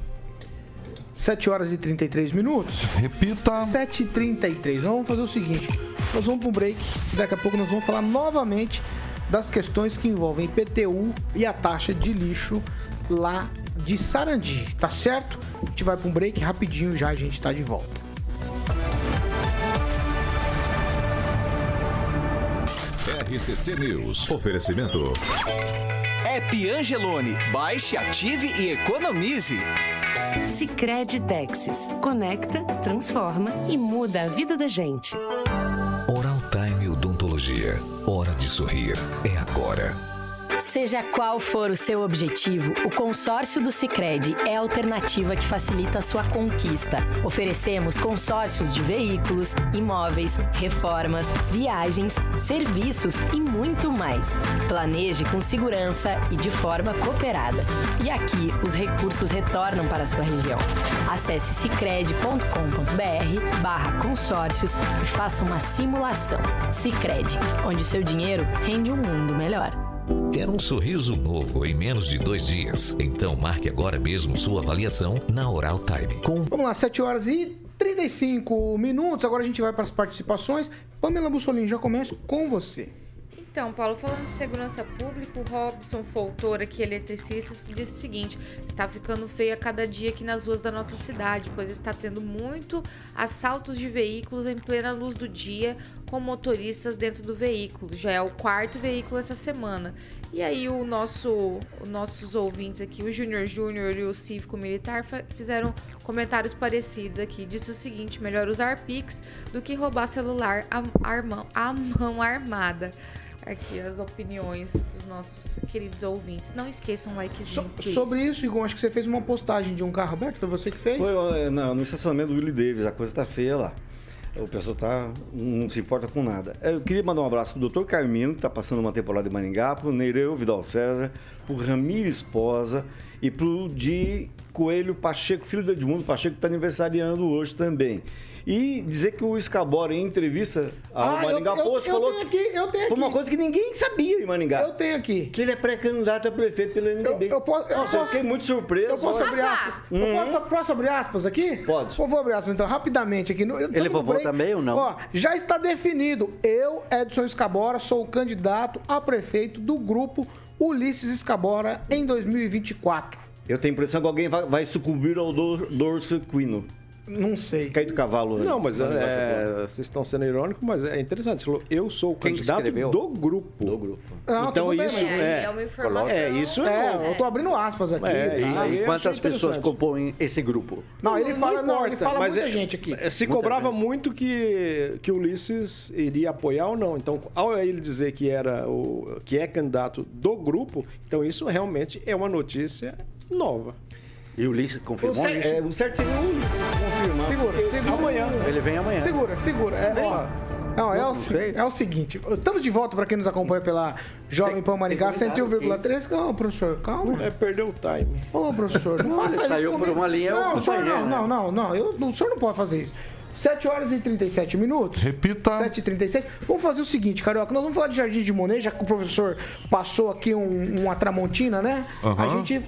7 horas e 33 minutos. Repita. 7h33. Nós vamos fazer o seguinte: nós vamos para um break. Daqui a pouco nós vamos falar novamente das questões que envolvem IPTU e a taxa de lixo lá de Sarandi, tá certo? A gente vai para um break rapidinho já a gente está de volta. RCC News. Oferecimento. App Angelone. Baixe, ative e economize. Sicredi Texas. Conecta, transforma e muda a vida da gente. Oral Time Odontologia. Hora de sorrir. É agora. Seja qual for o seu objetivo, o consórcio do Sicredi é a alternativa que facilita a sua conquista. Oferecemos consórcios de veículos, imóveis, reformas, viagens, serviços e muito mais. Planeje com segurança e de forma cooperada. E aqui os recursos retornam para a sua região. Acesse sicredi.com.br barra consórcios e faça uma simulação. Sicredi, onde seu dinheiro rende um mundo melhor. Quer um sorriso novo em menos de dois dias? Então marque agora mesmo sua avaliação na Oral Time. Com Vamos lá, 7 horas e 35 minutos. Agora a gente vai para as participações. Pamela Bussolini, já começo com você. Então, Paulo, falando de segurança pública, o Robson Foltora, que é eletricista, disse o seguinte: está ficando feio a cada dia aqui nas ruas da nossa cidade, pois está tendo muito assaltos de veículos em plena luz do dia, com motoristas dentro do veículo. Já é o quarto veículo essa semana. E aí o nosso, os nossos ouvintes aqui, o Júnior Júnior e o Cívico Militar, fizeram comentários parecidos aqui. Disse o seguinte: melhor usar Pix do que roubar celular a mão armada. Aqui as opiniões dos nossos queridos ouvintes. Não esqueçam o likezinho, please. Sobre isso, Igor, acho que você fez uma postagem de um carro aberto. Foi você que fez? Foi é, na- no estacionamento do Willie Davis, a coisa tá feia lá. O pessoal tá, não se importa com nada. Eu queria mandar um abraço pro doutor Carmino, que está passando uma temporada em Maringá, pro Neireu Vidal César, pro Ramiro Esposa e pro Di Coelho Pacheco, filho do Edmundo Pacheco, que está aniversariando hoje também. E dizer que o Escabora, em entrevista ao Ah, eu- Maringá eu- Post, eu falou tenho aqui, eu tenho foi uma aqui. coisa que ninguém sabia em Maringá. Eu tenho aqui. Que ele é pré-candidato a prefeito pelo MDB. Eu, eu posso, eu Nossa, eu posso- fiquei muito surpreso. Eu posso olha. abrir aspas? Eu Uhum. posso, posso abrir aspas aqui? Pode. Eu vou abrir aspas, então, rapidamente aqui. No, Ele vovô vovô também ou não? Ó, já está definido. Eu, Edson Escabora, sou o candidato a prefeito do grupo Ulisses Escabora em 2024. Eu tenho a impressão que alguém vai, vai sucumbir ao dor, dorso equino. Não sei. Cair do cavalo. né? Não, mas negócio é, todo. vocês estão sendo irônicos, mas é interessante. Falou, eu sou o Quem que candidato escreveu? do grupo. Do grupo. Não, então bem, isso É, é, é uma informação. É, isso é, É, eu tô abrindo aspas aqui. É, tá? Quantas pessoas compõem esse grupo? Não, ele fala, não, ele importa, fala mas muita é- gente aqui. é, Se Muita cobrava gente. muito que, que o Ulisses iria apoiar ou não. Então, ao ele dizer que era o que é candidato do grupo, então isso realmente é uma notícia nova. E o Ulisses confirmou O certo, isso? é, o certo seria o Ulisses confirmar. Segura, segura. Amanhã. Ele vem amanhã. Segura, segura. É, ó, não, é o, é o seguinte, estamos de volta para quem nos acompanha pela Jovem Pan Maringá tem cuidado 101,3. Calma, professor, calma. É, perdeu o time. Ô, professor, não Não, faça ele isso saiu comigo. por uma linha, Não, eu o senhor não, né? não, não, não, eu, o senhor não pode fazer isso. 7 horas e 37 minutos. Repita. 7h37. Vamos fazer o seguinte, Carioca. Nós vamos falar de Jardim de Monet, já que o professor passou aqui um, uma tramontina, né? A Aham. gente.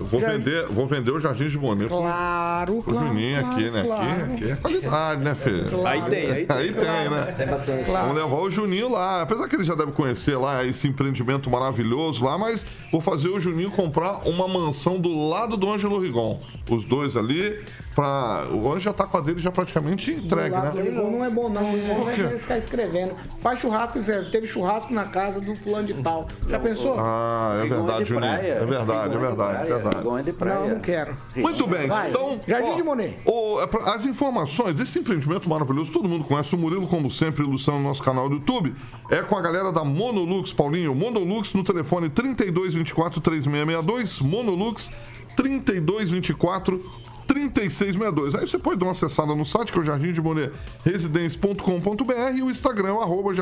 Eu vou vender, vou vender o Jardim de Monet pro, Claro, pro claro, Juninho claro, aqui, né? claro. Aqui, aqui é qualidade, né, filho? Claro. Aí tem, aí tem. Aí tem, né? É bastante. Claro. Vamos levar o Juninho lá. Apesar que ele já deve conhecer lá esse empreendimento maravilhoso lá, mas vou fazer o Juninho comprar uma mansão do lado do Ângelo Rigon. Os dois ali, pra. O Ângelo já tá com a dele já praticamente entregue, né? Rigon não é bom, não. O Rigon Por vai quê? ficar escrevendo. Faz churrasco, escreve. Teve churrasco na casa do fulano de tal. Já pensou? Ah, é verdade, de Juninho. É verdade, é verdade, é verdade. Rigon é de praia. Não, não quero. Muito bem, Vai. então. Jardim ó, de Monet. o- é as informações desse empreendimento maravilhoso, todo mundo conhece o Murilo, como sempre, ilustrando no nosso canal do YouTube. É com a galera da Monolux, Paulinho. Monolux no telefone 3224 3662. Monolux 3224 3662. Aí você pode dar uma acessada no site, que é o jardim de Monet residência.com.br e o Instagram, é arroba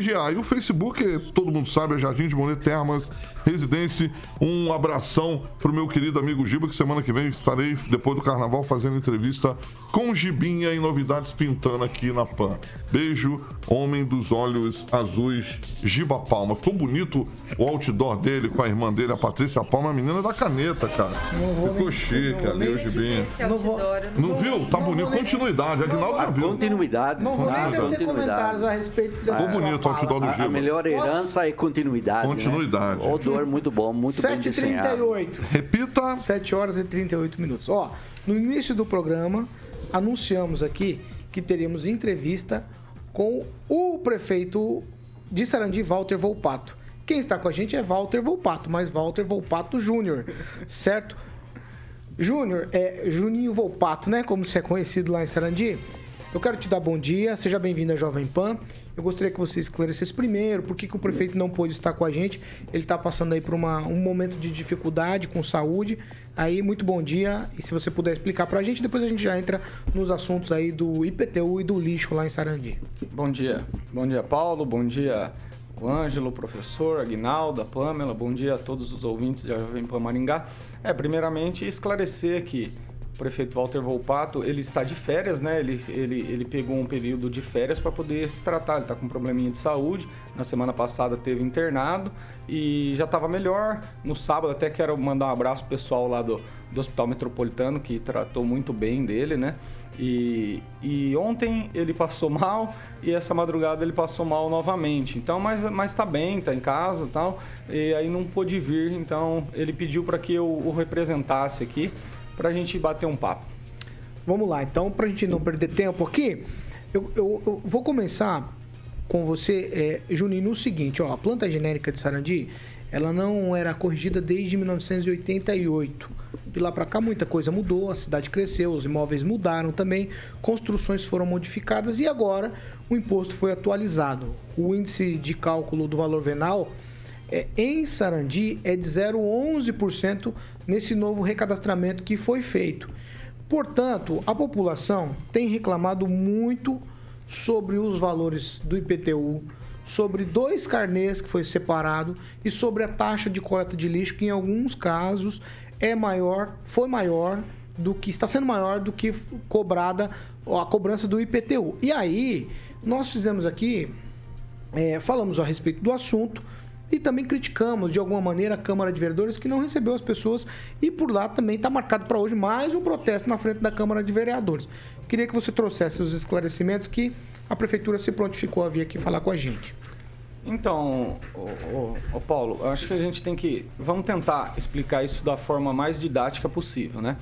jardimdemonet.mga. E o Facebook, todo mundo sabe, é Jardim de Monet Termas Residência. Um abração pro meu querido amigo Giba, que semana que vem estarei, depois do carnaval, fazendo entrevista com Gibinha e novidades pintando aqui na PAN. Beijo, homem dos olhos azuis, Giba Palma. Ficou bonito o outdoor dele com a irmã dele, a Patrícia Palma, a menina da caneta, cara. Ficou chique ali, o Gibinha. Eu Não viu? Tá bonito. Continuidade. Aguinaldo já viu. Continuidade. Não vou nem Ah, comentários a respeito dessa Ficou bonito outdoor do A, melhor herança é continuidade. Continuidade. Né? Odor muito bom, muito bem desenhado. 7h38. Repita. 7 horas e 38 minutos. Ó, no início do programa, anunciamos aqui que teríamos entrevista com o prefeito de Sarandi, Walter Volpato. Quem está com a gente é Walter Volpato, mas Walter Volpato Júnior, certo? Júnior, é Juninho Volpato, né? Como você é conhecido lá em Sarandi. Eu quero te dar bom dia, seja bem-vindo à Jovem Pan. Eu gostaria que você esclarecesse primeiro por que, que o prefeito não pôde estar com a gente. Ele está passando aí por uma- um momento de dificuldade com saúde. Aí, muito bom dia. E se você puder explicar para a gente, depois a gente já entra nos assuntos aí do IPTU e do lixo lá em Sarandi. Bom dia. Bom dia, Paulo. Bom dia, o Ângelo, professor, Aguinaldo, a Pamela. Bom dia a todos os ouvintes da Jovem Pan Maringá. É, primeiramente, esclarecer que o prefeito Walter Volpato, ele está de férias, né? Ele, ele, ele pegou um período de férias para poder se tratar. Ele está com um probleminha de saúde. Na semana passada teve internado e já estava melhor. No sábado até quero mandar um abraço pessoal lá do, do Hospital Metropolitano, que tratou muito bem dele, né? E, e ontem ele passou mal e essa madrugada ele passou mal novamente. Então, mas, mas tá bem, tá em casa e tal. E aí não pôde vir, então ele pediu para que eu o representasse aqui pra gente bater um papo. Vamos lá, então, para a gente não perder tempo aqui, eu, eu- eu vou começar com você, é, Juninho, no seguinte, ó, a planta genérica de Sarandi, ela não era corrigida desde 1988. De lá para cá muita coisa mudou, a cidade cresceu, os imóveis mudaram também, construções foram modificadas e agora o imposto foi atualizado. O índice de cálculo do valor venal é, em Sarandi é de 0,11% nesse novo recadastramento que foi feito. Portanto, a população tem reclamado muito sobre os valores do IPTU, sobre dois carnês que foi separado e sobre a taxa de coleta de lixo que em alguns casos é maior, foi maior do que está sendo maior do que cobrada a cobrança do IPTU. E aí, nós fizemos aqui é, falamos a respeito do assunto e também criticamos de alguma maneira a Câmara de Vereadores que não recebeu as pessoas e por lá também está marcado para hoje mais um protesto na frente da Câmara de Vereadores. Queria que você trouxesse os esclarecimentos que a Prefeitura se prontificou a vir aqui falar com a gente. Então, ô, Paulo, acho que a gente tem que. Vamos tentar explicar isso da forma mais didática possível, né?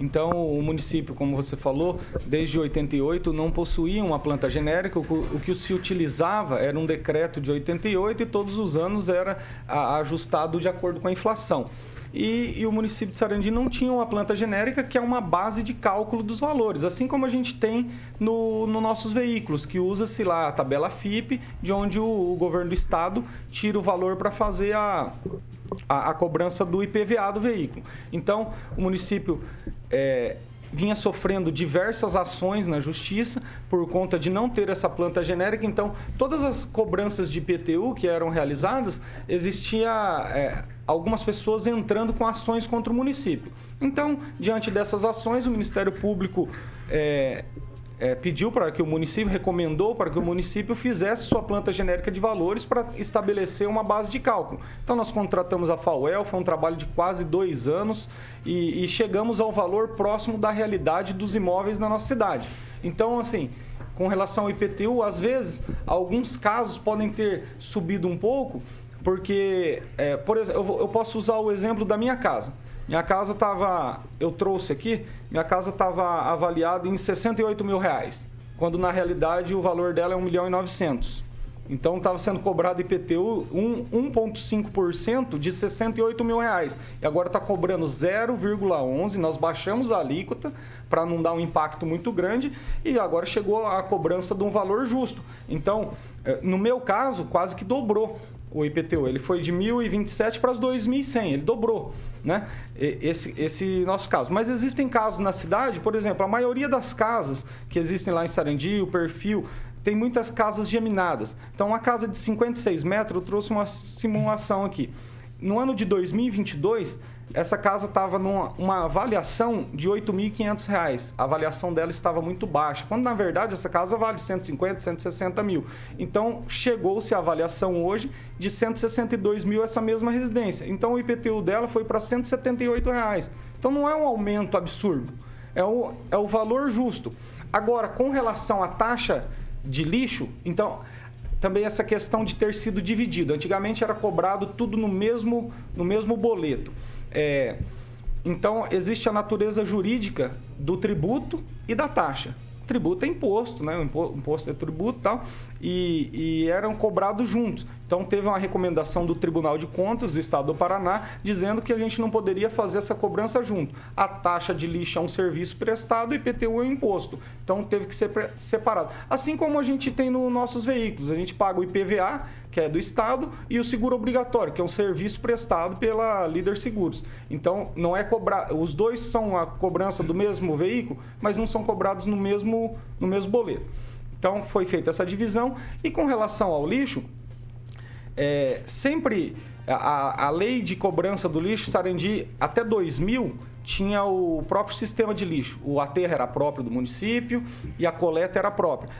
Então, o município, como você falou, desde 88 não possuía uma planta genérica. O, que- o se utilizava era um decreto de 88 e todos os anos era ajustado de acordo com a inflação. E, e o município de Sarandi não tinha uma planta genérica, que é uma base de cálculo dos valores, assim como a gente tem no, no nossos veículos, que usa-se lá a tabela FIP, de onde o, o governo do estado tira o valor para fazer a, a, a cobrança do IPVA do veículo. Então, o município é, vinha sofrendo diversas ações na justiça por conta de não ter essa planta genérica. Então, todas as cobranças de IPTU que eram realizadas, existia é, algumas pessoas entrando com ações contra o município. Então, diante dessas ações, o Ministério Público é, é, pediu para que o município, recomendou para que o município fizesse sua planta genérica de valores para estabelecer uma base de cálculo. Então nós contratamos a FAUEL, foi um trabalho de quase dois anos e, e chegamos ao valor próximo da realidade dos imóveis na nossa cidade. Então, assim, com relação ao IPTU, às vezes, alguns casos podem ter subido um pouco, porque, é, por exemplo, eu posso usar o exemplo da minha casa. Minha casa estava, eu trouxe aqui, minha casa estava avaliada em 68 mil reais, quando na realidade o valor dela é 1 milhão e 900. Então estava sendo cobrado IPTU 1,5% de 68 mil reais. E agora está cobrando 0,11. Nós baixamos a alíquota para não dar um impacto muito grande e agora chegou a cobrança de um valor justo. Então, eh, no meu caso, quase que dobrou o IPTU. Ele foi de 1.027 para as 2.100, ele dobrou né? Esse, esse nosso caso. Mas existem casos na cidade, por exemplo, a maioria das casas que existem lá em Sarandi, o perfil, tem muitas casas geminadas. Então, uma casa de 56 metros, eu trouxe uma simulação aqui. No ano de 2022, essa casa estava numa avaliação de R$ 8.500. A avaliação dela estava muito baixa, quando na verdade essa casa vale 150, 160 mil. Então chegou-se a avaliação hoje de 162 mil essa mesma residência. Então o IPTU dela foi para 178 reais. Então não é um aumento absurdo, é o, é o valor justo. Agora, com relação à taxa de lixo, então também essa questão de ter sido dividido. Antigamente era cobrado tudo no mesmo, no mesmo boleto. É, então, existe a natureza jurídica do tributo e da taxa. Tributo é imposto, né? O imposto é tributo e tal, e, e eram cobrados juntos. Então, teve uma recomendação do Tribunal de Contas do Estado do Paraná dizendo que a gente não poderia fazer essa cobrança junto. A taxa de lixo é um serviço prestado e IPTU é um imposto. Então, teve que ser separado. Assim como a gente tem nos nossos veículos. A gente paga o IPVA, que é do Estado, e o seguro obrigatório, que é um serviço prestado pela Líder Seguros. Então, não é cobrar. Os dois são a cobrança do mesmo veículo, mas não são cobrados no mesmo, no mesmo boleto. Então, foi feita essa divisão. E com relação ao lixo, é, sempre a, a lei de cobrança do lixo, Sarandi, até 2000, tinha o próprio sistema de lixo. O aterro era próprio do município e a coleta era própria.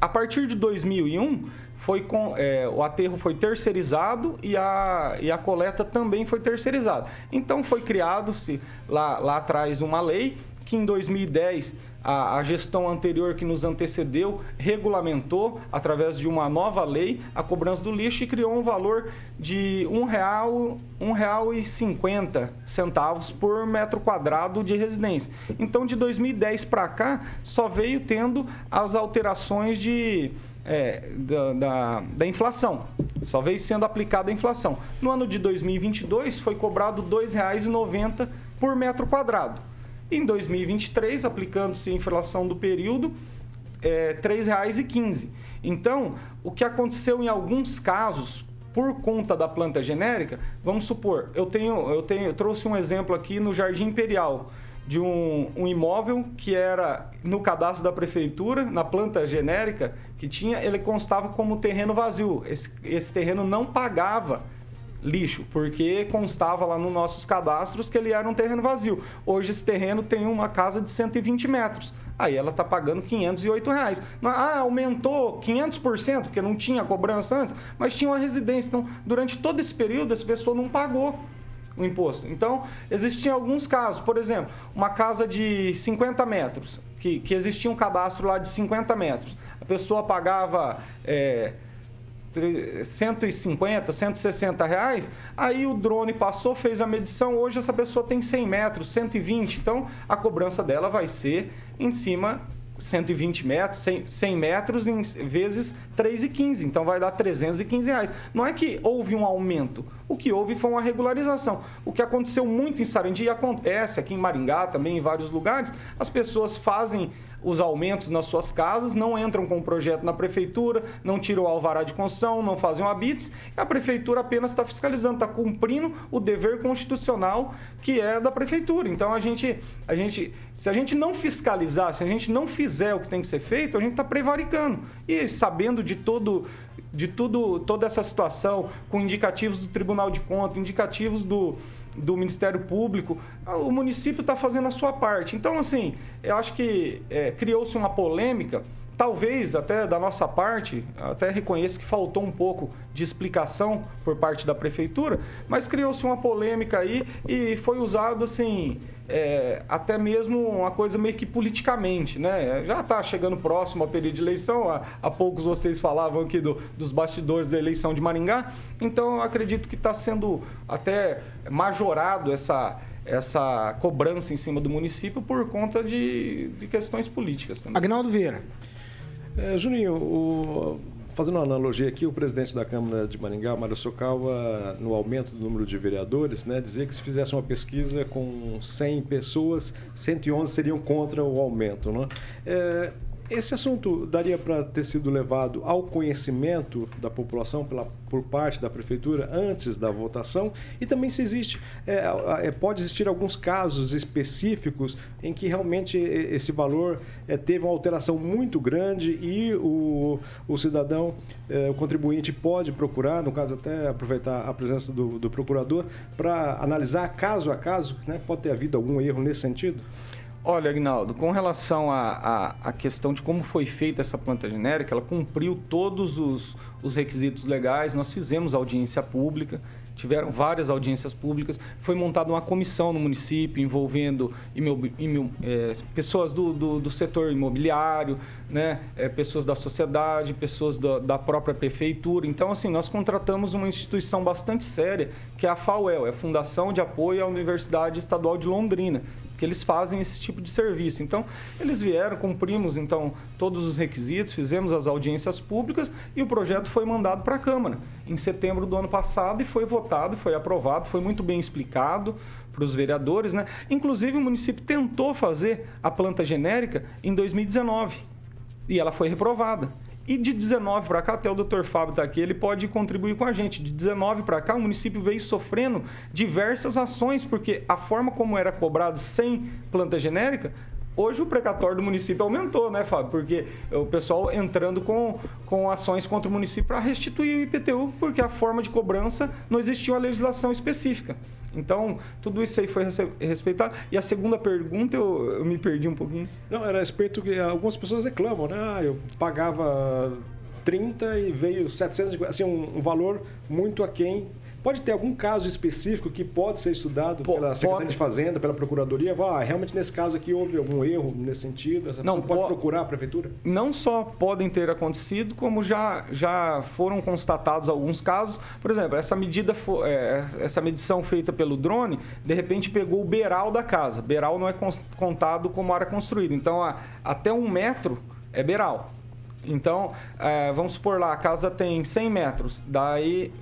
A partir de 2001, foi com, é, o aterro foi terceirizado e a, e a coleta também foi terceirizada. Então foi criado-se lá, lá atrás uma lei que em 2010 a, a, gestão anterior que nos antecedeu regulamentou, através de uma nova lei, a cobrança do lixo e criou um valor de R$ 1,50 centavos por metro quadrado de residência. Então, de 2010 para cá, só veio tendo as alterações de, é, da, da, da, inflação. Só veio sendo aplicada a inflação. No ano de 2022, foi cobrado R$ 2,90 por metro quadrado. Em 2023, aplicando-se a inflação do período, é, R$ 3,15. Então, o que aconteceu em alguns casos, por conta da planta genérica, vamos supor, eu tenho, eu tenho, eu trouxe um exemplo aqui no Jardim Imperial de um, um, imóvel que era no cadastro da prefeitura, na planta genérica que tinha, ele constava como terreno vazio. Esse, esse terreno não pagava lixo, porque constava lá nos nossos cadastros que ele era um terreno vazio. Hoje esse terreno tem uma casa de 120 metros. Aí ela está pagando 508 reais. Ah, aumentou 500%, porque não tinha cobrança antes, mas tinha uma residência. Então, durante todo esse período, essa pessoa não pagou o imposto. Então, existiam alguns casos. Por exemplo, uma casa de 50 metros, que, que existia um cadastro lá de 50 metros. Pessoa pagava... É, 150, 160 reais, aí o drone passou, fez a medição, hoje essa pessoa tem 100 metros, 120, então a cobrança dela vai ser em cima 120 metros, 100, 100 metros em vezes 3,15, então vai dar 315 reais. Não é que houve um aumento, o que houve foi uma regularização. O que aconteceu muito em Sarandi e acontece aqui em Maringá também em vários lugares, as pessoas fazem os aumentos nas suas casas, não entram com o projeto na prefeitura, não tiram o alvará de construção, não fazem o habites, a prefeitura apenas está fiscalizando, está cumprindo o dever constitucional que é da prefeitura. Então a gente, a gente, se a gente não fiscalizar, se a gente não fizer o que tem que ser feito, a gente está prevaricando. E sabendo de todo de tudo, toda essa situação, com indicativos do Tribunal de Contas, indicativos do, do Ministério Público, o município está fazendo a sua parte. Então, assim, eu acho que é, criou-se uma polêmica, talvez até da nossa parte, até reconheço que faltou um pouco de explicação por parte da prefeitura, mas criou-se uma polêmica aí e foi usado assim. É, até mesmo uma coisa meio que politicamente, né? Já está chegando próximo ao período de eleição, há, há poucos vocês falavam aqui do, dos bastidores da eleição de Maringá, então acredito que está sendo até majorado essa, essa cobrança em cima do município por conta de, de questões políticas também. Agnaldo Vieira. É, Juninho, o, fazendo uma analogia aqui, o presidente da Câmara de Maringá, Mário Socawa, no aumento do número de vereadores, né, dizia que se fizesse uma pesquisa com 100 pessoas, 111 seriam contra o aumento. Né? É, esse assunto daria para ter sido levado ao conhecimento da população pela, por parte da prefeitura antes da votação e também se existe, é, é, pode existir alguns casos específicos em que realmente esse valor é, teve uma alteração muito grande e o, o cidadão, é, o contribuinte pode procurar, no caso até aproveitar a presença do, do procurador, para analisar caso a caso, né? pode ter havido algum erro nesse sentido? Olha, Agnaldo, com relação à, questão de como foi feita essa planta genérica, ela cumpriu todos os, os requisitos legais, nós fizemos audiência pública, tiveram várias audiências públicas, foi montada uma comissão no município envolvendo imob, imob, é, pessoas do, do, do, setor imobiliário, né, é, pessoas da sociedade, pessoas da, da, própria prefeitura. Então, assim, nós contratamos uma instituição bastante séria, que é a FAUEL, é a Fundação de Apoio à Universidade Estadual de Londrina, que eles fazem esse tipo de serviço. Então, eles vieram, cumprimos então todos os requisitos, fizemos as audiências públicas e o projeto foi mandado para a Câmara em setembro do ano passado e foi votado, foi aprovado, foi muito bem explicado para os vereadores, né? Inclusive o município tentou fazer a planta genérica em 2019 e ela foi reprovada. E de 19 para cá, até o Dr. Fábio está aqui, ele pode contribuir com a gente. De 19 para cá, o município veio sofrendo diversas ações, porque a forma como era cobrado sem planta genérica Hoje o precatório do município aumentou, né, Fábio? Porque o pessoal entrando com, com ações contra o município para restituir o IPTU, porque a forma de cobrança não existia uma legislação específica. Então, tudo isso aí foi respeitado. E a segunda pergunta, eu, eu me perdi um pouquinho. Não, era a respeito que algumas pessoas reclamam, né? Ah, eu pagava 30 e veio 700, assim, um, um valor muito aquém Pode ter algum caso específico que pode ser estudado Pô, pela Secretaria pode... de Fazenda, pela Procuradoria? Ah, realmente nesse caso aqui houve algum erro nesse sentido? Essa não pode procurar a Prefeitura? Não só podem ter acontecido, como já, já foram constatados alguns casos. Por exemplo, essa medida, é, essa medição feita pelo drone, de repente pegou o beiral da casa. Beiral não é contado como área construída. Então, a, até um metro é beiral. Então, é, vamos supor lá, a casa tem 100 metros, daí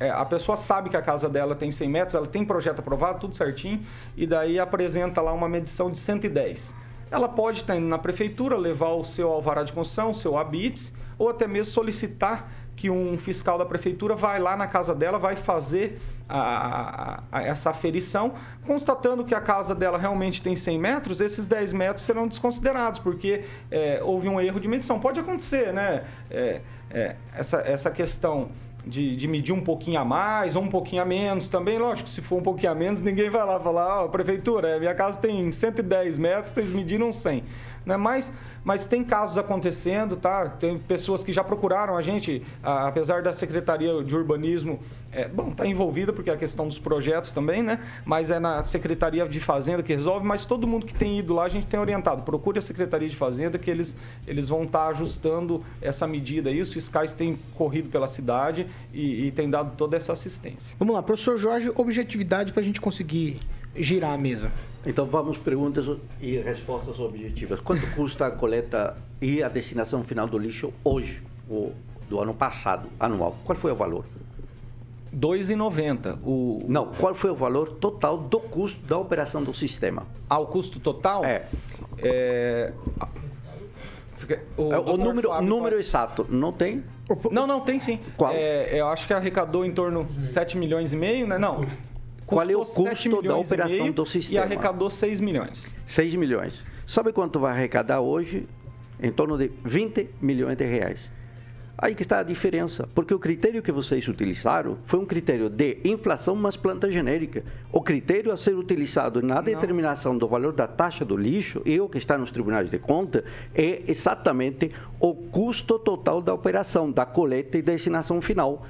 é, a pessoa sabe que a casa dela tem 100 metros, ela tem projeto aprovado, tudo certinho, e daí apresenta lá uma medição de 110. Ela pode estar indo na prefeitura, levar o seu alvará de construção, o seu habits, ou até mesmo solicitar que um fiscal da prefeitura vai lá na casa dela, vai fazer a, a, a, essa aferição, constatando que a casa dela realmente tem 100 metros, esses 10 metros serão desconsiderados, porque é, houve um erro de medição. Pode acontecer, né? É, é, essa, essa questão de, de, medir um pouquinho a mais ou um pouquinho a menos também. Lógico, se for um pouquinho a menos, ninguém vai lá falar, ó, oh, prefeitura, minha casa tem 110 metros, vocês mediram 100. Né? Mas, mas tem casos acontecendo, tá? Tem pessoas que já procuraram a gente, apesar da Secretaria de Urbanismo, é, bom, tá envolvida porque é a questão dos projetos também, né? Mas é na Secretaria de Fazenda que resolve, mas todo mundo que tem ido lá, a gente tem orientado. Procure a Secretaria de Fazenda que eles, eles vão estar tá ajustando essa medida aí. Os fiscais têm corrido pela cidade e, e têm dado toda essa assistência. Vamos lá, professor Jorge, objetividade para a gente conseguir girar a mesa. Então vamos perguntas e respostas objetivas. Quanto custa a coleta e a destinação final do lixo hoje? O, do ano passado, anual, qual foi o valor? 2,90. O... Não, qual foi o valor total do custo da operação do sistema? Ah, o custo total? É. É... O, o número, Fábio número pode... exato, não tem? Não, não, tem sim. Qual? É, eu acho que arrecadou em torno de 7 milhões e meio, né? Não. Qual é o custo da operação do sistema? E arrecadou 6 milhões. 6 milhões. Sabe quanto vai arrecadar hoje? Em torno de 20 milhões de reais. Aí que está a diferença, porque o critério que vocês utilizaram foi um critério de inflação mais planta genérica. O critério a ser utilizado na determinação do valor da taxa do lixo, e o que está nos tribunais de conta, é exatamente o custo total da operação, da coleta e destinação final.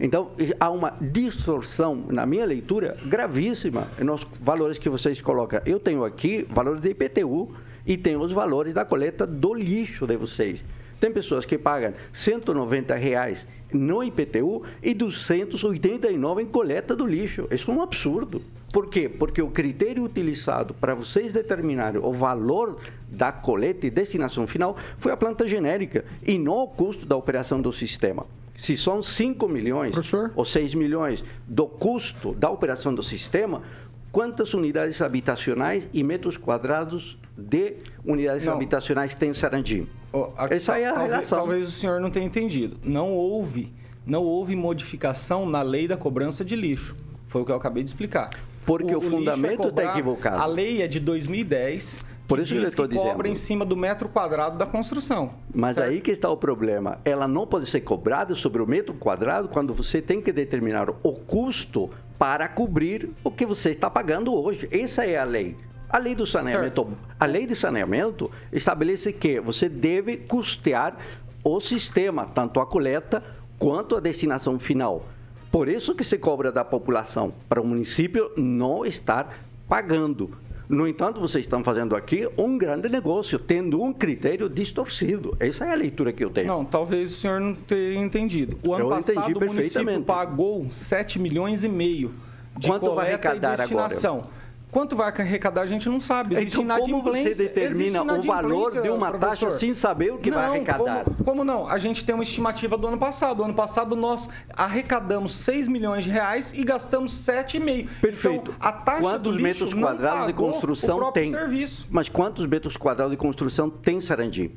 Então, há uma distorção, na minha leitura, gravíssima nos valores que vocês colocam. Eu tenho aqui valores de IPTU e tenho os valores da coleta do lixo de vocês. Tem pessoas que pagam 190 reais no IPTU e 289 em coleta do lixo. Isso é um absurdo. Por quê? Porque o critério utilizado para vocês determinarem o valor da coleta e destinação final foi a planta genérica e não o custo da operação do sistema. Se são 5 milhões Professor? ou 6 milhões do custo da operação do sistema, quantas unidades habitacionais e metros quadrados de unidades não. habitacionais tem Sarandi? Oh, Essa aí é a talvez, relação. Talvez o senhor não tenha entendido. Não houve, não houve modificação na lei da cobrança de lixo. Foi o que eu acabei de explicar. Porque o, o fundamento está é equivocado. A lei é de 2010. Por isso que eu estou dizendo. cobra em cima do metro quadrado da construção. Mas certo? aí que está o problema. Ela não pode ser cobrada sobre o metro quadrado quando você tem que determinar o custo para cobrir o que você está pagando hoje. Essa é a lei. A lei do saneamento, certo. a lei de saneamento estabelece que você deve custear o sistema, tanto a coleta quanto a destinação final. Por isso que se cobra da população, para o município não estar pagando. No entanto, vocês estão fazendo aqui um grande negócio, tendo um critério distorcido. Essa é a leitura que eu tenho. Não, talvez o senhor não tenha entendido. O ano eu passado, o município pagou 7 milhões e meio de Quanto vai arrecadar e destinação. Agora? Quanto vai arrecadar, a gente não sabe. Existe então, como você determina o valor de uma professor? taxa sem saber o que não, vai arrecadar? Como, como, não? A gente tem uma estimativa do ano passado. O ano passado nós arrecadamos 6 milhões de reais e gastamos 7,5. Perfeito. Então, a taxa quantos do metros quadrados de construção tem? Serviço. Mas quantos metros quadrados de construção tem Sarandi?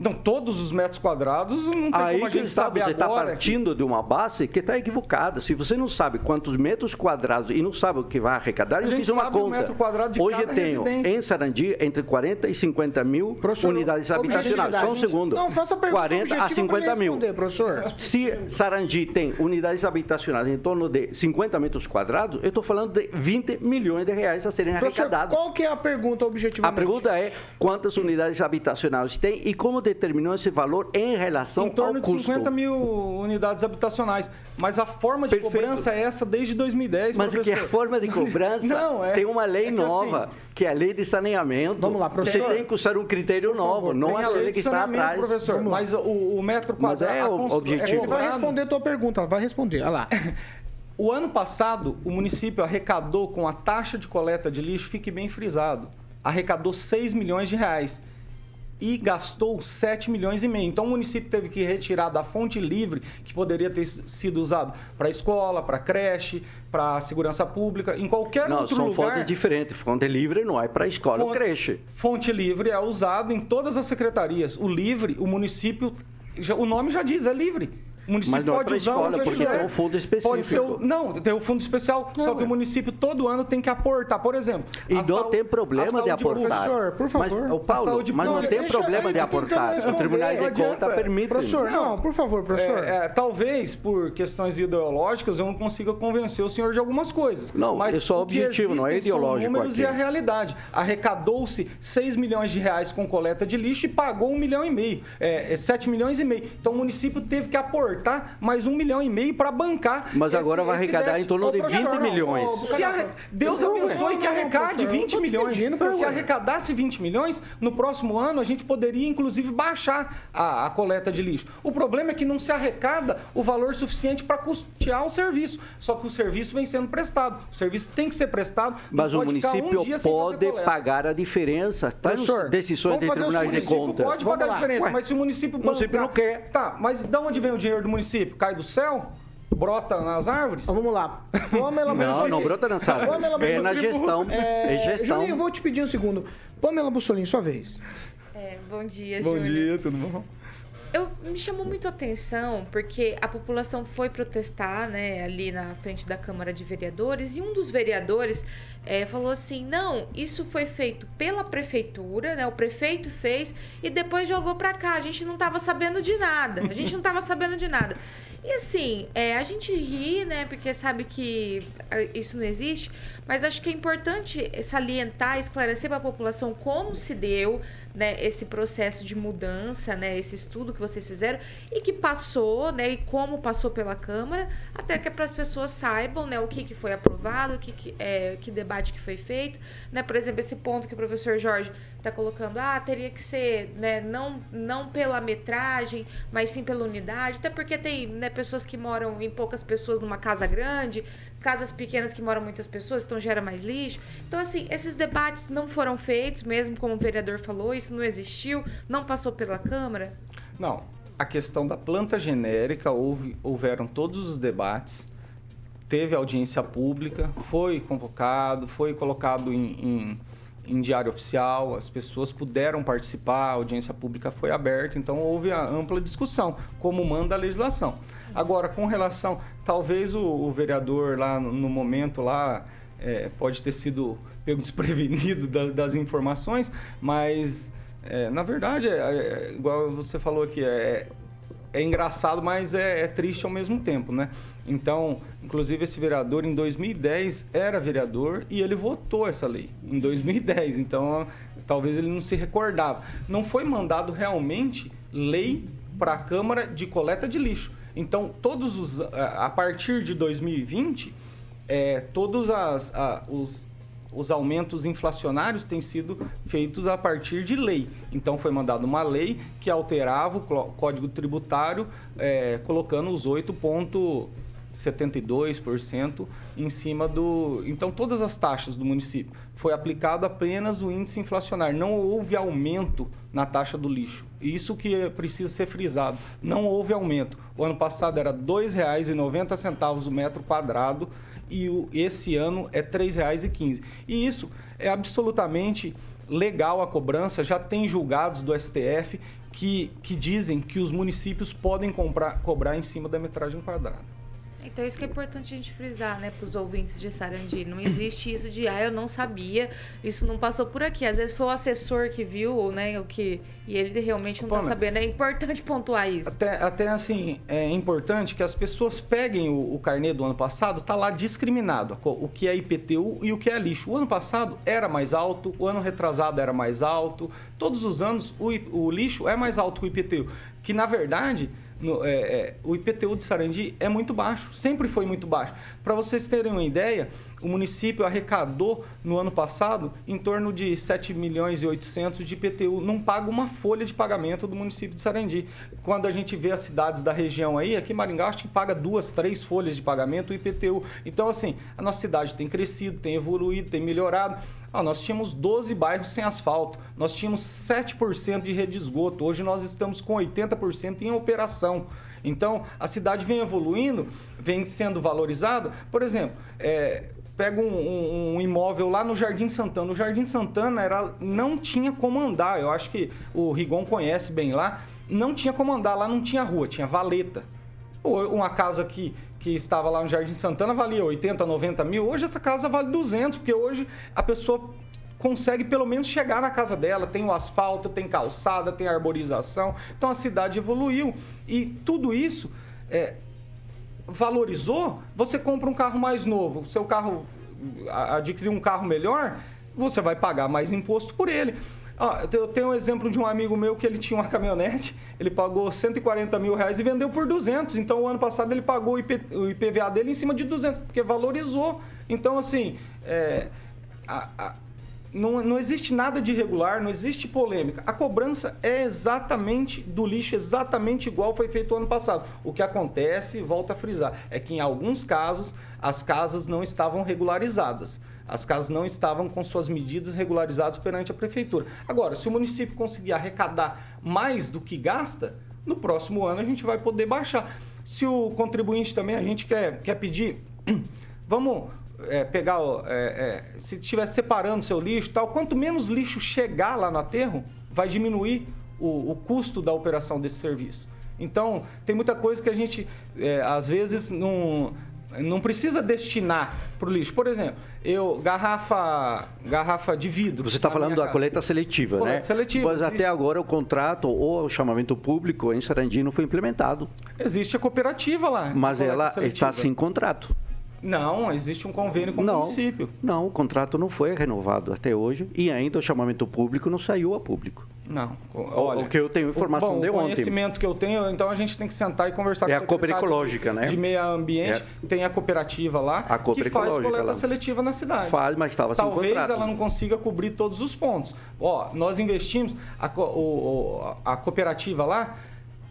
Não, todos os metros quadrados não tem Aí, como a gente sabe, você está partindo de uma base que está equivocada. Se você não sabe quantos metros quadrados e não sabe o que vai arrecadar, eu fiz uma conta. Um Hoje tenho residência. em Sarandi entre 40 e 50 mil professor, unidades habitacionais. Só um segundo. Não, faça a pergunta 40 a 50 mil. Professor. Se Sarandi tem unidades habitacionais em torno de 50 metros quadrados, eu estou falando de 20 milhões de reais a serem professor, arrecadados. Qual que é a pergunta objetivamente? A pergunta é quantas unidades habitacionais tem e como determinou esse valor em relação ao custo. Em torno de 50 mil unidades habitacionais. Mas a forma de Perfeito. cobrança é essa desde 2010, Mas professor. que a forma de cobrança não, é, tem uma lei é nova, assim, que é a lei de saneamento. Vamos lá, professor. Você tem que usar um critério novo, não a lei, que está atrás. professor. Mas o, o, metro quadrado... Mas é o objetivo. Ele vai responder a tua pergunta, vai responder. Olha lá. O ano passado, o município arrecadou com a taxa de coleta de lixo, fique bem frisado, arrecadou 6 milhões de reais e gastou 7 milhões e meio. Então o município teve que retirar da fonte livre, que poderia ter sido usado para escola, para creche, para segurança pública, em qualquer não, outro lugar. Não, são fontes diferentes. Fonte livre não é para escola fonte, ou creche. Fonte livre é usada em todas as secretarias. O livre, o município, o nome já diz, é livre. O município Mas não pode é usar escola, porque quiser. tem um fundo específico. Pode ser não, tem o um fundo especial, não, só que é. o município todo ano tem que aportar. Por exemplo... E não saúde, tem problema de aportar. Professor, por favor. Mas, o Paulo, saúde, mas não, não tem problema de aportar. O Tribunal de Contas permite. Professor, não, por favor, professor. É, é, talvez, por questões ideológicas, eu não consiga convencer o senhor de algumas coisas. Não, mas é só objetivo, não é ideológico são números aqui. e a realidade. Arrecadou-se 6 milhões de reais com coleta de lixo e pagou 1 milhão e meio. É, 7 milhões e meio. Então o município teve que aportar cortar mais um milhão e meio para bancar. Mas agora vai arrecadar em torno de professor, 20 milhões. Se arre- Deus Não, abençoe não, que arrecade professor, eu 20 tô te milhões. Se arrecadasse 20 milhões, no próximo ano a gente poderia, inclusive, baixar a, a coleta de lixo. O problema é que não se arrecada o valor suficiente para custear o serviço. Só que o serviço vem sendo prestado. O serviço tem que ser prestado. Mas o um município dia sem fazer pode pagar a diferença. Professor, decisões de tribunais de seguinte, O município conta. pode Vamos pagar a lá. diferença, Ué, mas se o município o município não quer. Tá, mas de onde vem o dinheiro do município? Cai do céu? Brota nas árvores? Então, vamos lá. Pamela Não, Bussolini. não brota nessa árvore. Pamela É na gestão. É gestão. Juninho, eu vou te pedir um segundo. Pamela Bussolini, sua vez. É, bom dia, Bom Júnior. dia, tudo bom? Eu me chamou muito a atenção porque a população foi protestar, né, ali na frente da Câmara de Vereadores e um dos vereadores eh, falou assim: não, isso foi feito pela prefeitura, né? O prefeito fez e depois jogou pra cá. A gente não tava sabendo de nada. A gente não tava sabendo de nada. E assim, é, a gente ri, né? Porque sabe que ah, isso não existe, mas acho que é importante salientar, esclarecer para a população como se deu né, esse processo de mudança, né, esse estudo que vocês fizeram e que passou, né, e como passou pela Câmara, até que para as pessoas saibam, né, o que, que foi aprovado, o que, que, é, que debate que foi feito, né, por exemplo, esse ponto que o professor Jorge está colocando, ah, teria que ser, né, não, não pela metragem, mas sim pela unidade, até porque tem, né, pessoas que moram em poucas pessoas numa casa grande, casas pequenas que moram muitas pessoas, então gera mais lixo. Então, assim, esses debates não foram feitos, mesmo como o vereador falou, isso não existiu, não passou pela Câmara. Não. A questão da planta genérica, houve, houveram todos os debates, teve audiência pública, foi convocado, foi colocado em, em, em diário oficial, as pessoas puderam participar, a audiência pública foi aberta, então houve a ampla discussão, como manda a legislação. Agora, com relação, talvez o, o vereador lá no, no momento lá é, pode ter sido pego desprevenido da- das informações, mas é, na verdade, é, é, igual você falou aqui, é, é engraçado, mas é, é triste ao mesmo tempo, né? Então, inclusive esse vereador em 2010 era vereador e ele votou essa lei em 2010. Então, talvez ele não se recordava. Não foi mandado realmente lei para a Câmara de coleta de lixo. Então, todos os a partir de 2020, é, todos as, a- os, os aumentos inflacionários têm sido feitos a partir de lei. Então foi mandada uma lei que alterava o Código Tributário, é, colocando os 8,72% em cima do. Então todas as taxas do município foi aplicado apenas o índice inflacionário. Não houve aumento na taxa do lixo. Isso que precisa ser frisado. Não houve aumento. O ano passado era R$ 2,90 o metro quadrado e o- esse ano é R$ 3,15. E isso é absolutamente legal a cobrança, já tem julgados do STF que, que dizem que os municípios podem comprar, cobrar em cima da metragem quadrada. Então, isso que é importante a gente frisar, né, para os ouvintes de Sarandi. Não existe isso de, ah, eu não sabia, isso não passou por aqui. Às vezes foi o assessor que viu, ou, né, o que. E ele realmente não está sabendo. É importante pontuar isso. Até, até assim, é importante que as pessoas peguem o, o carnê do ano passado, tá lá discriminado o que é IPTU e o que é lixo. O ano passado era mais alto, o ano retrasado era mais alto. Todos os anos o, o lixo é mais alto que o IPTU. Que na verdade. No- é, é, o IPTU de Sarandi é muito baixo, sempre foi muito baixo. Para vocês terem uma ideia, o município arrecadou no ano passado em torno de 7 milhões e 800 de IPTU. Não paga uma folha de pagamento do município de Sarandi. Quando a gente vê as cidades da região aí, aqui em Maringá, acho que paga duas, três folhas de pagamento o IPTU. Então, assim, a nossa cidade tem crescido, tem evoluído, tem melhorado. Ah, nós tínhamos 12 bairros sem asfalto, nós tínhamos 7% de rede de esgoto, hoje nós estamos com 80% em operação. Então, a cidade vem evoluindo, vem sendo valorizada. Por exemplo, é, pega um, um- um imóvel lá no Jardim Santana. O Jardim Santana era, não tinha como andar, eu acho que o Rigon conhece bem lá. Não tinha como andar, lá não tinha rua, tinha valeta. Uma casa que, que estava lá no Jardim Santana valia 80, 90 mil. Hoje essa casa vale 200, porque hoje a pessoa consegue pelo menos chegar na casa dela. Tem o asfalto, tem calçada, tem arborização. Então a cidade evoluiu. E tudo isso é, valorizou. Você compra um carro mais novo, seu carro a- adquirir um carro melhor, você vai pagar mais imposto por ele. Ó, eu tenho um exemplo de um amigo meu que ele tinha uma caminhonete, ele pagou 140 mil reais e vendeu por 200. Então, o ano passado ele pagou o, IP, o IPVA dele em cima de 200, porque valorizou. Então, assim, é, a, não, não existe nada de irregular, não existe polêmica. A cobrança é exatamente do lixo, exatamente igual foi feito ano passado. O que acontece, volta a frisar, é que em alguns casos as casas não estavam regularizadas. As casas não estavam com suas medidas regularizadas perante a prefeitura. Agora, se o município conseguir arrecadar mais do que gasta, no próximo ano a gente vai poder baixar. Se o contribuinte também, a gente quer, quer pedir, vamos é, pegar, é, é, se estiver separando seu lixo tal, quanto menos lixo chegar lá no aterro, vai diminuir o, o custo da operação desse serviço. Então, tem muita coisa que a gente, é, às vezes, não, não precisa destinar para o lixo. Por exemplo, eu garrafa, garrafa de vidro. Você está falando da casa. coleta seletiva, Coleta né? seletiva, Mas existe. até agora o contrato ou o chamamento público em Sarandi não foi implementado. Existe a cooperativa lá. Mas ela seletiva. está sem contrato. Não, existe um convênio com o Não, município. não, o contrato não foi renovado até hoje e ainda o chamamento público não saiu a público. Não. o que eu tenho informação Bom, de o ontem. conhecimento que eu tenho, então a gente tem que sentar e conversar É com a o secretário Cooperecológica, né? De meio ambiente, tem a cooperativa lá, A que faz coleta lá. seletiva na cidade. Faz, mas estava sem Talvez contrato. ela não consiga cobrir todos os pontos. Ó, nós investimos, a, o- o- a cooperativa lá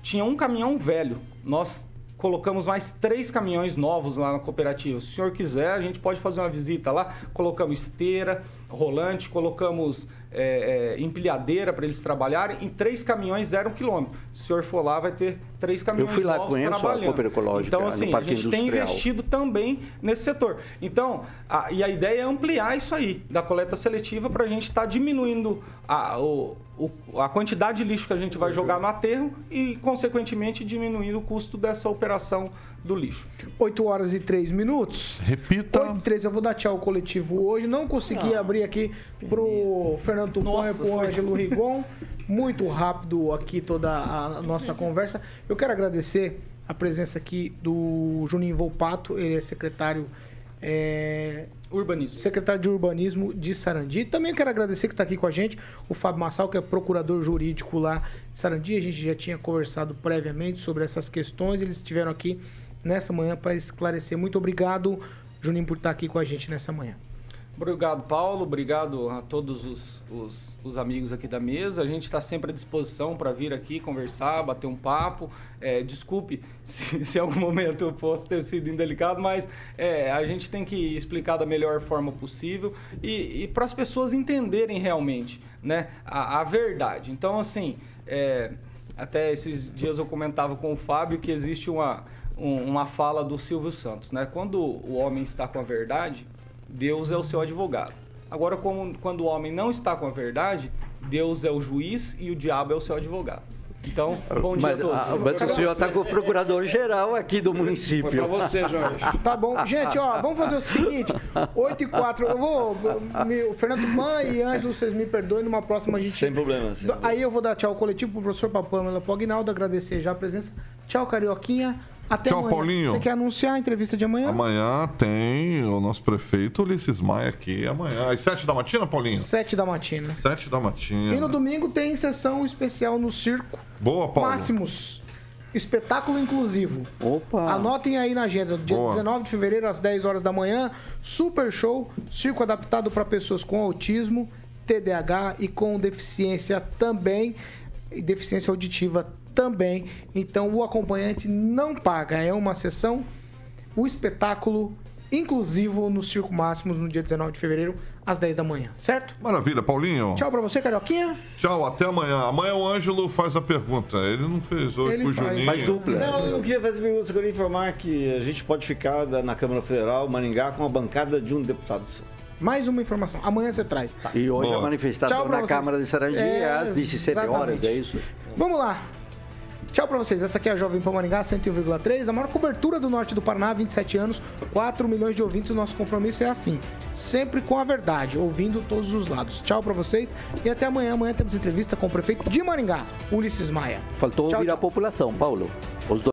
tinha um caminhão velho. Nós colocamos mais três caminhões novos lá na cooperativa. Se o senhor quiser, a gente pode fazer uma visita lá. Colocamos esteira, rolante, colocamos é, é, empilhadeira para eles trabalharem em três caminhões zero quilômetro. Se o senhor for lá, vai ter três caminhões fui lá, novos conheço a trabalhando. Cooperecológica, Então, assim, a gente tem Industrial. investido também nesse setor. Então, a- e a ideia é ampliar isso aí, da coleta seletiva, para a gente estar diminuindo a, o- o- a quantidade de lixo que a gente vai jogar no aterro e, consequentemente, diminuindo o custo dessa operação do lixo. 8 horas e 3 minutos. Repita. 8 e 3, eu vou dar tchau ao coletivo hoje. Não consegui abrir aqui pro Fernando Tupan e pro. Ângelo Rigon. Muito rápido aqui toda a nossa conversa. Eu quero agradecer a presença aqui do Juninho Volpato, ele é secretário. é, Urbanismo. Secretário de Urbanismo de Sarandi. Também quero agradecer que está aqui com a gente o Fábio Massal, que é procurador jurídico lá de Sarandi. A gente já tinha conversado previamente sobre essas questões. Eles estiveram aqui nessa manhã para esclarecer. Muito obrigado, Juninho, por estar aqui com a gente nessa manhã. Obrigado, Paulo. Obrigado a todos os, os, os amigos aqui da mesa. A gente está sempre à disposição para vir aqui conversar, bater um papo. É, desculpe se, se em algum momento eu posso ter sido indelicado, mas é, a gente tem que explicar da melhor forma possível e, e para as pessoas entenderem realmente né, a, a verdade. Então, assim, é, até esses dias eu comentava com o Fábio que existe uma, um- uma fala do Silvio Santos. Né? Quando o homem está com a verdade, Deus é o seu advogado. Agora, como, quando o homem não está com a verdade, Deus é o juiz e o diabo é o seu advogado. Então, bom dia Mas, a todos. ah, mas o senhor está com o procurador-geral aqui do município. Pra você, Jorge. Tá bom. Gente, ó, vamos fazer o seguinte: 8 e 4. Eu vou. me- o Fernando Tupan e Ângelo, vocês me perdoem. Numa próxima a gente. Sem problema. Sem Aí eu vou dar tchau ao coletivo pro professor Papamela pro Aguinaldo, agradecer já a presença. Tchau, Carioquinha. Até Tchau, amanhã. Paulinho. Você quer anunciar a entrevista de amanhã? Amanhã tem o nosso prefeito Ulisses Maia aqui. Amanhã, às 7 da matina, Paulinho? Sete da matina. 7 da matina. E no domingo tem sessão especial no circo. Boa, Paulo. Máximos. Espetáculo inclusivo. Opa! Anotem aí na agenda, dia Boa. 19 de fevereiro, às 10 horas da manhã. Super show, circo adaptado para pessoas com autismo, TDAH e com deficiência também, e deficiência auditiva também. Então o acompanhante não paga, é uma sessão, o espetáculo inclusivo no Circo Máximos no dia 19 de fevereiro, às 10 da manhã, certo? Maravilha, Paulinho. Tchau pra você, Carioquinha. Tchau, até amanhã. Amanhã o Ângelo faz a pergunta. Ele não fez hoje Ele pro faz. Juninho. Faz dupla. Não, eu não queria fazer perguntas, eu queria informar que a gente pode ficar na Câmara Federal, Maringá, com a bancada de um deputado só. Mais uma informação. Amanhã você traz. E hoje Boa. a manifestação Tchau na. Câmara de Sarandi é, às 17 horas, é isso? Vamos lá. Tchau pra vocês. Essa aqui é a Jovem Pan Maringá 101,3. A maior cobertura do norte do Paraná, 27 anos, 4 milhões de ouvintes. O nosso compromisso é assim, sempre com a verdade, ouvindo todos os lados. Tchau pra vocês e até amanhã. Amanhã temos entrevista com o prefeito de Maringá, Ulisses Maia. Faltou Tchau, ouvir tchau. a população, Paulo. Os dois